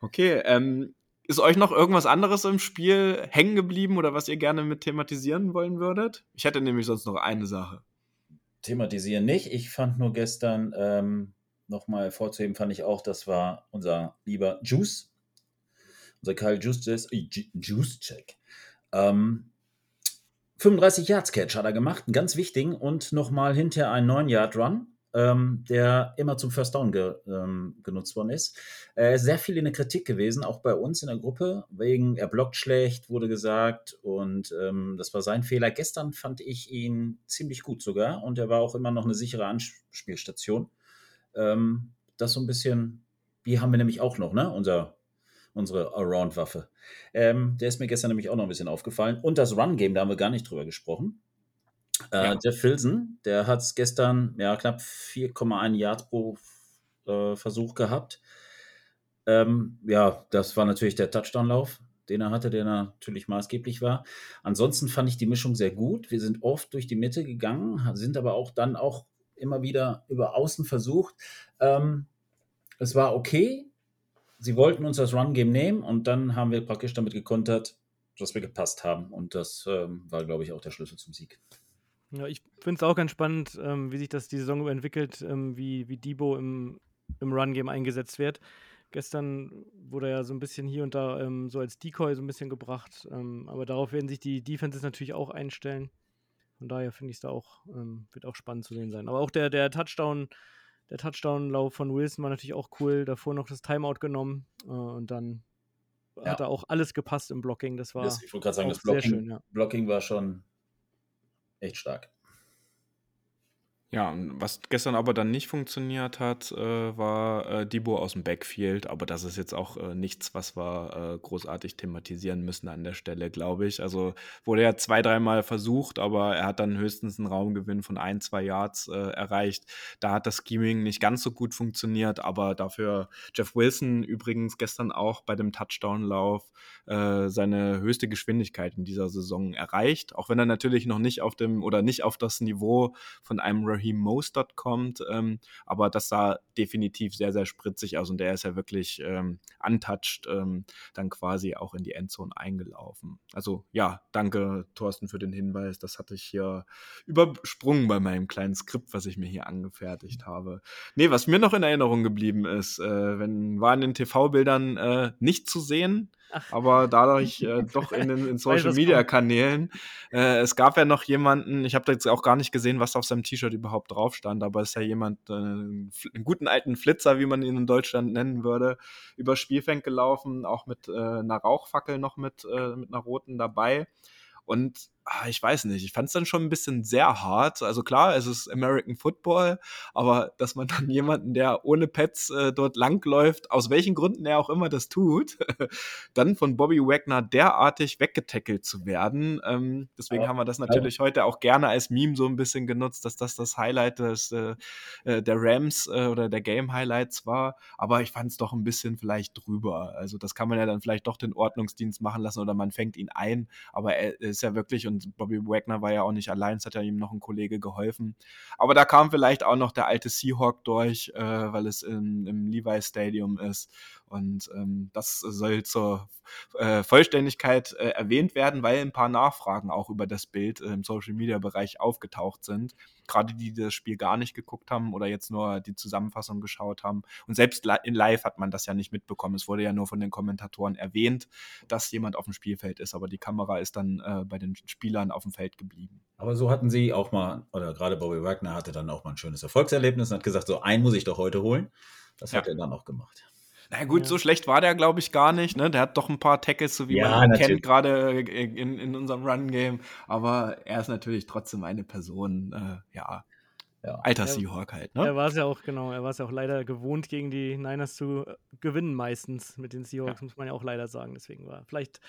[SPEAKER 3] Okay, ähm, ist euch noch irgendwas anderes im Spiel hängen geblieben oder was ihr gerne mit thematisieren wollen würdet? Ich hätte nämlich sonst noch eine Sache.
[SPEAKER 6] Thematisieren nicht. Ich fand nur gestern ähm, nochmal hervorzuheben, fand ich auch, das war unser lieber Juice, unser Kyle Juice, äh, Check. Ähm, 35 Yards Catch hat er gemacht, einen ganz wichtigen und nochmal hinterher einen 9 Yard Run, ähm, der immer zum First Down ge, ähm, genutzt worden ist. Äh, sehr viel in der Kritik gewesen, auch bei uns in der Gruppe, wegen er blockt schlecht, wurde gesagt und ähm, das war sein Fehler. Gestern fand ich ihn ziemlich gut sogar und er war auch immer noch eine sichere Anspielstation. Ähm, das so ein bisschen, die haben wir nämlich auch noch, ne? Unser unsere Around-Waffe. Ähm, der ist mir gestern nämlich auch noch ein bisschen aufgefallen. Und das Run-Game, da haben wir gar nicht drüber gesprochen. Äh, ja. Jeff Filson, der hat es gestern ja, knapp 4,1 Yards pro äh, Versuch gehabt. Ähm, ja, das war natürlich der Touchdown-Lauf, den er hatte, der natürlich maßgeblich war. Ansonsten fand ich die Mischung sehr gut. Wir sind oft durch die Mitte gegangen, sind aber auch dann auch immer wieder über Außen versucht. Ähm, es war okay, sie wollten uns das Run-Game nehmen und dann haben wir praktisch damit gekontert, dass wir gepasst haben. Und das ähm, war, glaube ich, auch der Schlüssel zum Sieg.
[SPEAKER 5] Ja, ich finde es auch ganz spannend, ähm, wie sich das die Saison entwickelt, ähm, wie, wie Debo im, im Run-Game eingesetzt wird. Gestern wurde er ja so ein bisschen hier und da ähm, so als Decoy so ein bisschen gebracht. Ähm, aber darauf werden sich die Defenses natürlich auch einstellen. Von daher finde ich es da auch, ähm, wird auch spannend zu sehen sein. Aber auch der, der Touchdown, der Touchdown-Lauf von Wilson war natürlich auch cool. Davor noch das Timeout genommen äh, und dann ja. hat da auch alles gepasst im Blocking. Das war
[SPEAKER 6] das, ich wollte gerade sagen, das Blocking, schön, ja. Blocking war schon echt stark.
[SPEAKER 3] Ja, was gestern aber dann nicht funktioniert hat, äh, war äh, Debo aus dem Backfield. Aber das ist jetzt auch äh, nichts, was wir äh, großartig thematisieren müssen an der Stelle, glaube ich. Also wurde ja zwei, dreimal versucht, aber er hat dann höchstens einen Raumgewinn von ein, zwei Yards äh, erreicht. Da hat das Scheming nicht ganz so gut funktioniert, aber dafür Jeff Wilson übrigens gestern auch bei dem Touchdown-Lauf äh, seine höchste Geschwindigkeit in dieser Saison erreicht. Auch wenn er natürlich noch nicht auf dem oder nicht auf das Niveau von einem Raheem Mostert kommt. Ähm, aber das sah definitiv sehr, sehr spritzig aus und der ist ja wirklich ähm, untouched ähm, dann quasi auch in die Endzone eingelaufen. Also ja, danke Thorsten für den Hinweis. Das hatte ich hier übersprungen bei meinem kleinen Skript, was ich mir hier angefertigt habe. Nee, was mir noch in Erinnerung geblieben ist, äh, wenn war in den TV-Bildern äh, nicht zu sehen, Ach. aber dadurch äh, doch in den in Social Media Kanälen. Äh, es gab ja noch jemanden, ich habe jetzt auch gar nicht gesehen, was auf seinem T-Shirt überhaupt drauf stand, aber es ist ja jemand, äh, einen guten alten Flitzer, wie man ihn in Deutschland nennen würde, über Spielfeld gelaufen, auch mit äh, einer Rauchfackel noch mit, äh, mit einer roten dabei und ah, ich weiß nicht, ich fand es dann schon ein bisschen sehr hart. Also klar, es ist American Football, aber dass man dann jemanden, der ohne Pets äh, dort langläuft, aus welchen Gründen er auch immer das tut, dann von Bobby Wagner derartig weggetackelt zu werden. Ähm, deswegen ja, haben wir das natürlich ja. heute auch gerne als Meme so ein bisschen genutzt, dass das das Highlight des, äh, äh der Rams äh, oder der Game Highlights war. Aber ich fand es doch ein bisschen vielleicht drüber. Also das kann man ja dann vielleicht doch den Ordnungsdienst machen lassen oder man fängt ihn ein. Aber er ist ja wirklich, und Bobby Wagner war ja auch nicht allein, es hat ja ihm noch ein Kollege geholfen. Aber da kam vielleicht auch noch der alte Seahawk durch, äh, weil es in, im Levi Stadium ist. Und ähm, das soll zur äh, Vollständigkeit äh, erwähnt werden, weil ein paar Nachfragen auch über das Bild im Social Media Bereich aufgetaucht sind. Gerade die, die das Spiel gar nicht geguckt haben oder jetzt nur die Zusammenfassung geschaut haben. Und selbst in Live hat man das ja nicht mitbekommen. Es wurde ja nur von den Kommentatoren erwähnt, dass jemand auf dem Spielfeld ist, aber die Kamera ist dann äh, bei den Spielern auf dem Feld geblieben.
[SPEAKER 6] Aber so hatten sie auch mal, oder gerade Bobby Wagner hatte dann auch mal ein schönes Erfolgserlebnis und hat gesagt, so einen muss ich doch heute holen. Das ja. hat er dann auch gemacht.
[SPEAKER 3] Na gut, ja. so schlecht war der, glaube ich, gar nicht. Ne? Der hat doch ein paar Tackles, so wie ja, man ihn kennt, gerade in, in unserem Run-Game. Aber er ist natürlich trotzdem eine Person, äh, ja, ja. Alter Seahawk halt. Ne?
[SPEAKER 5] Er war es ja auch, genau, er war es ja auch leider gewohnt, gegen die Niners zu äh, gewinnen meistens mit den Seahawks, ja. muss man ja auch leider sagen. Deswegen war vielleicht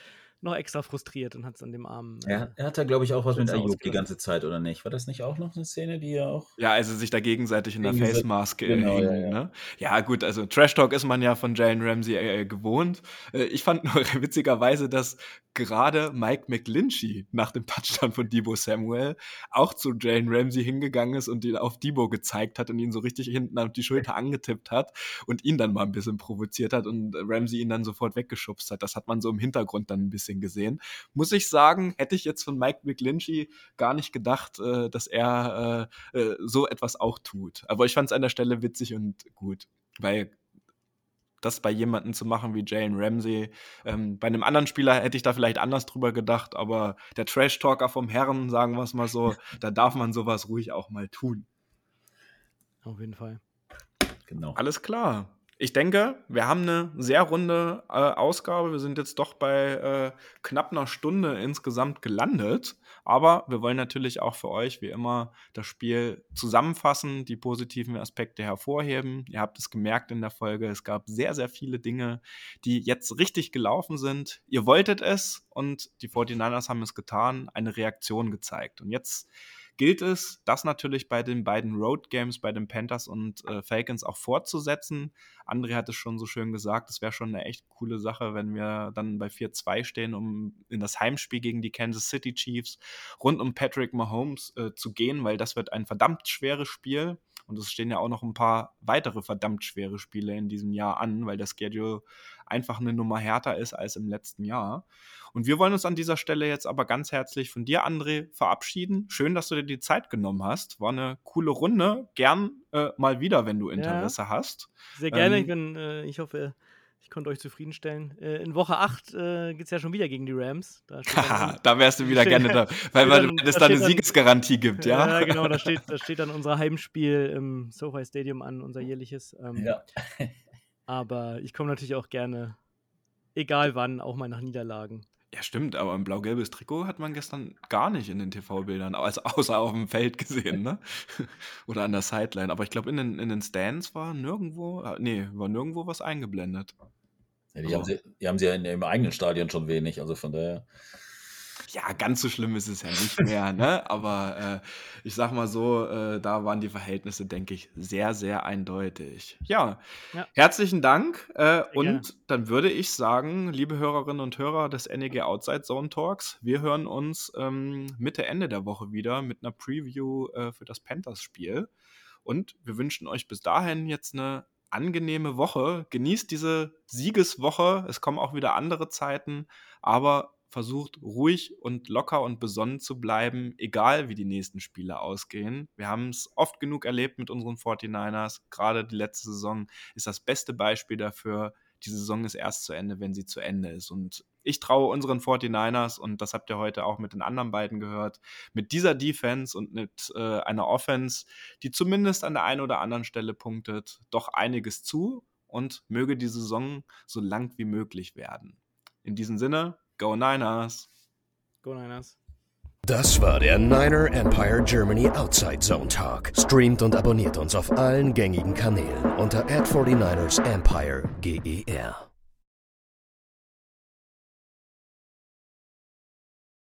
[SPEAKER 5] noch extra frustriert und hat es an dem Arm.
[SPEAKER 6] Äh, ja, er hat da, glaube ich, auch was mit Ayuk die ganze Zeit, oder nicht? War das nicht auch noch eine Szene, die er auch.
[SPEAKER 3] Ja, also sich da gegenseitig in der Face Mask äh, genau, hingen, ja, ja. Ne? ja, gut, also Trash Talk ist man ja von Jalen Ramsey äh, gewohnt. Äh, ich fand nur witzigerweise, dass gerade Mike McGlinchey nach dem Touchdown von Debo Samuel auch zu Jalen Ramsey hingegangen ist und ihn auf Debo gezeigt hat und ihn so richtig hinten auf die Schulter angetippt hat und ihn dann mal ein bisschen provoziert hat und Ramsey ihn dann sofort weggeschubst hat. Das hat man so im Hintergrund dann ein bisschen bisschen gesehen. Muss ich sagen, hätte ich jetzt von Mike McGlinchey gar nicht gedacht, äh, dass er äh, äh, so etwas auch tut. Aber ich fand es an der Stelle witzig und gut, weil das bei jemandem zu machen wie Jalen Ramsey. Ähm, bei einem anderen Spieler hätte ich da vielleicht anders drüber gedacht, aber der Trash-Talker vom Herren, sagen wir es mal so, da darf man sowas ruhig auch mal tun.
[SPEAKER 5] Auf jeden Fall.
[SPEAKER 3] Genau. Alles klar ich denke, wir haben eine sehr runde äh, Ausgabe. Wir sind jetzt doch bei äh, knapp einer Stunde insgesamt gelandet. Aber wir wollen natürlich auch für euch, wie immer, das Spiel zusammenfassen, die positiven Aspekte hervorheben. Ihr habt es gemerkt in der Folge, es gab sehr, sehr viele Dinge, die jetzt richtig gelaufen sind. Ihr wolltet es und die 49ers haben es getan, eine Reaktion gezeigt. Und jetzt gilt es, das natürlich bei den beiden Road Games, bei den Panthers und äh, Falcons auch fortzusetzen. André hat es schon so schön gesagt, es wäre schon eine echt coole Sache, wenn wir dann bei 4-2 stehen, um in das Heimspiel gegen die Kansas City Chiefs rund um Patrick Mahomes äh, zu gehen, weil das wird ein verdammt schweres Spiel. Und es stehen ja auch noch ein paar weitere verdammt schwere Spiele in diesem Jahr an, weil der Schedule einfach eine Nummer härter ist als im letzten Jahr. Und wir wollen uns an dieser Stelle jetzt aber ganz herzlich von dir, André, verabschieden. Schön, dass du dir die Zeit genommen hast. War eine coole Runde. Gern äh, mal wieder, wenn du Interesse ja, hast.
[SPEAKER 5] Sehr gerne. Ähm, ich, bin, äh, ich hoffe, ich konnte euch zufriedenstellen. Äh, in Woche 8 äh, geht es ja schon wieder gegen die Rams.
[SPEAKER 3] Da, da wärst du wieder steht, gerne da, weil dann, es da, da eine Siegesgarantie gibt, ja?
[SPEAKER 5] Ja, genau, da steht, da steht dann unser Heimspiel im SoFi Stadium an, unser jährliches. Ähm, ja. aber ich komme natürlich auch gerne, egal wann, auch mal nach Niederlagen.
[SPEAKER 3] Ja, stimmt, aber ein blau-gelbes Trikot hat man gestern gar nicht in den TV-Bildern, also außer auf dem Feld gesehen, ne? Oder an der Sideline. Aber ich glaube, in den, in den Stands war nirgendwo, äh, nee, war nirgendwo was eingeblendet.
[SPEAKER 6] Ja, die, also. haben sie, die haben sie ja in, im eigenen Stadion schon wenig, also von daher
[SPEAKER 3] ja, ganz so schlimm ist es ja nicht mehr, ne? Aber äh, ich sag mal so, äh, da waren die Verhältnisse, denke ich, sehr, sehr eindeutig. Ja, ja. herzlichen Dank. Äh, und gerne. dann würde ich sagen, liebe Hörerinnen und Hörer des NEG Outside Zone Talks, wir hören uns ähm, Mitte, Ende der Woche wieder mit einer Preview äh, für das Panthers-Spiel. Und wir wünschen euch bis dahin jetzt eine angenehme Woche. Genießt diese Siegeswoche. Es kommen auch wieder andere Zeiten, aber versucht ruhig und locker und besonnen zu bleiben, egal wie die nächsten Spiele ausgehen. Wir haben es oft genug erlebt mit unseren 49ers. Gerade die letzte Saison ist das beste Beispiel dafür. Die Saison ist erst zu Ende, wenn sie zu Ende ist. Und ich traue unseren 49ers, und das habt ihr heute auch mit den anderen beiden gehört, mit dieser Defense und mit äh, einer Offense, die zumindest an der einen oder anderen Stelle punktet, doch einiges zu und möge die Saison so lang wie möglich werden. In diesem Sinne, Go Niners!
[SPEAKER 5] Go Niners!
[SPEAKER 4] Das war der Niner Empire Germany Outside Zone Talk. Streamt und abonniert uns auf allen gängigen Kanälen unter ad 49 ersempire GER.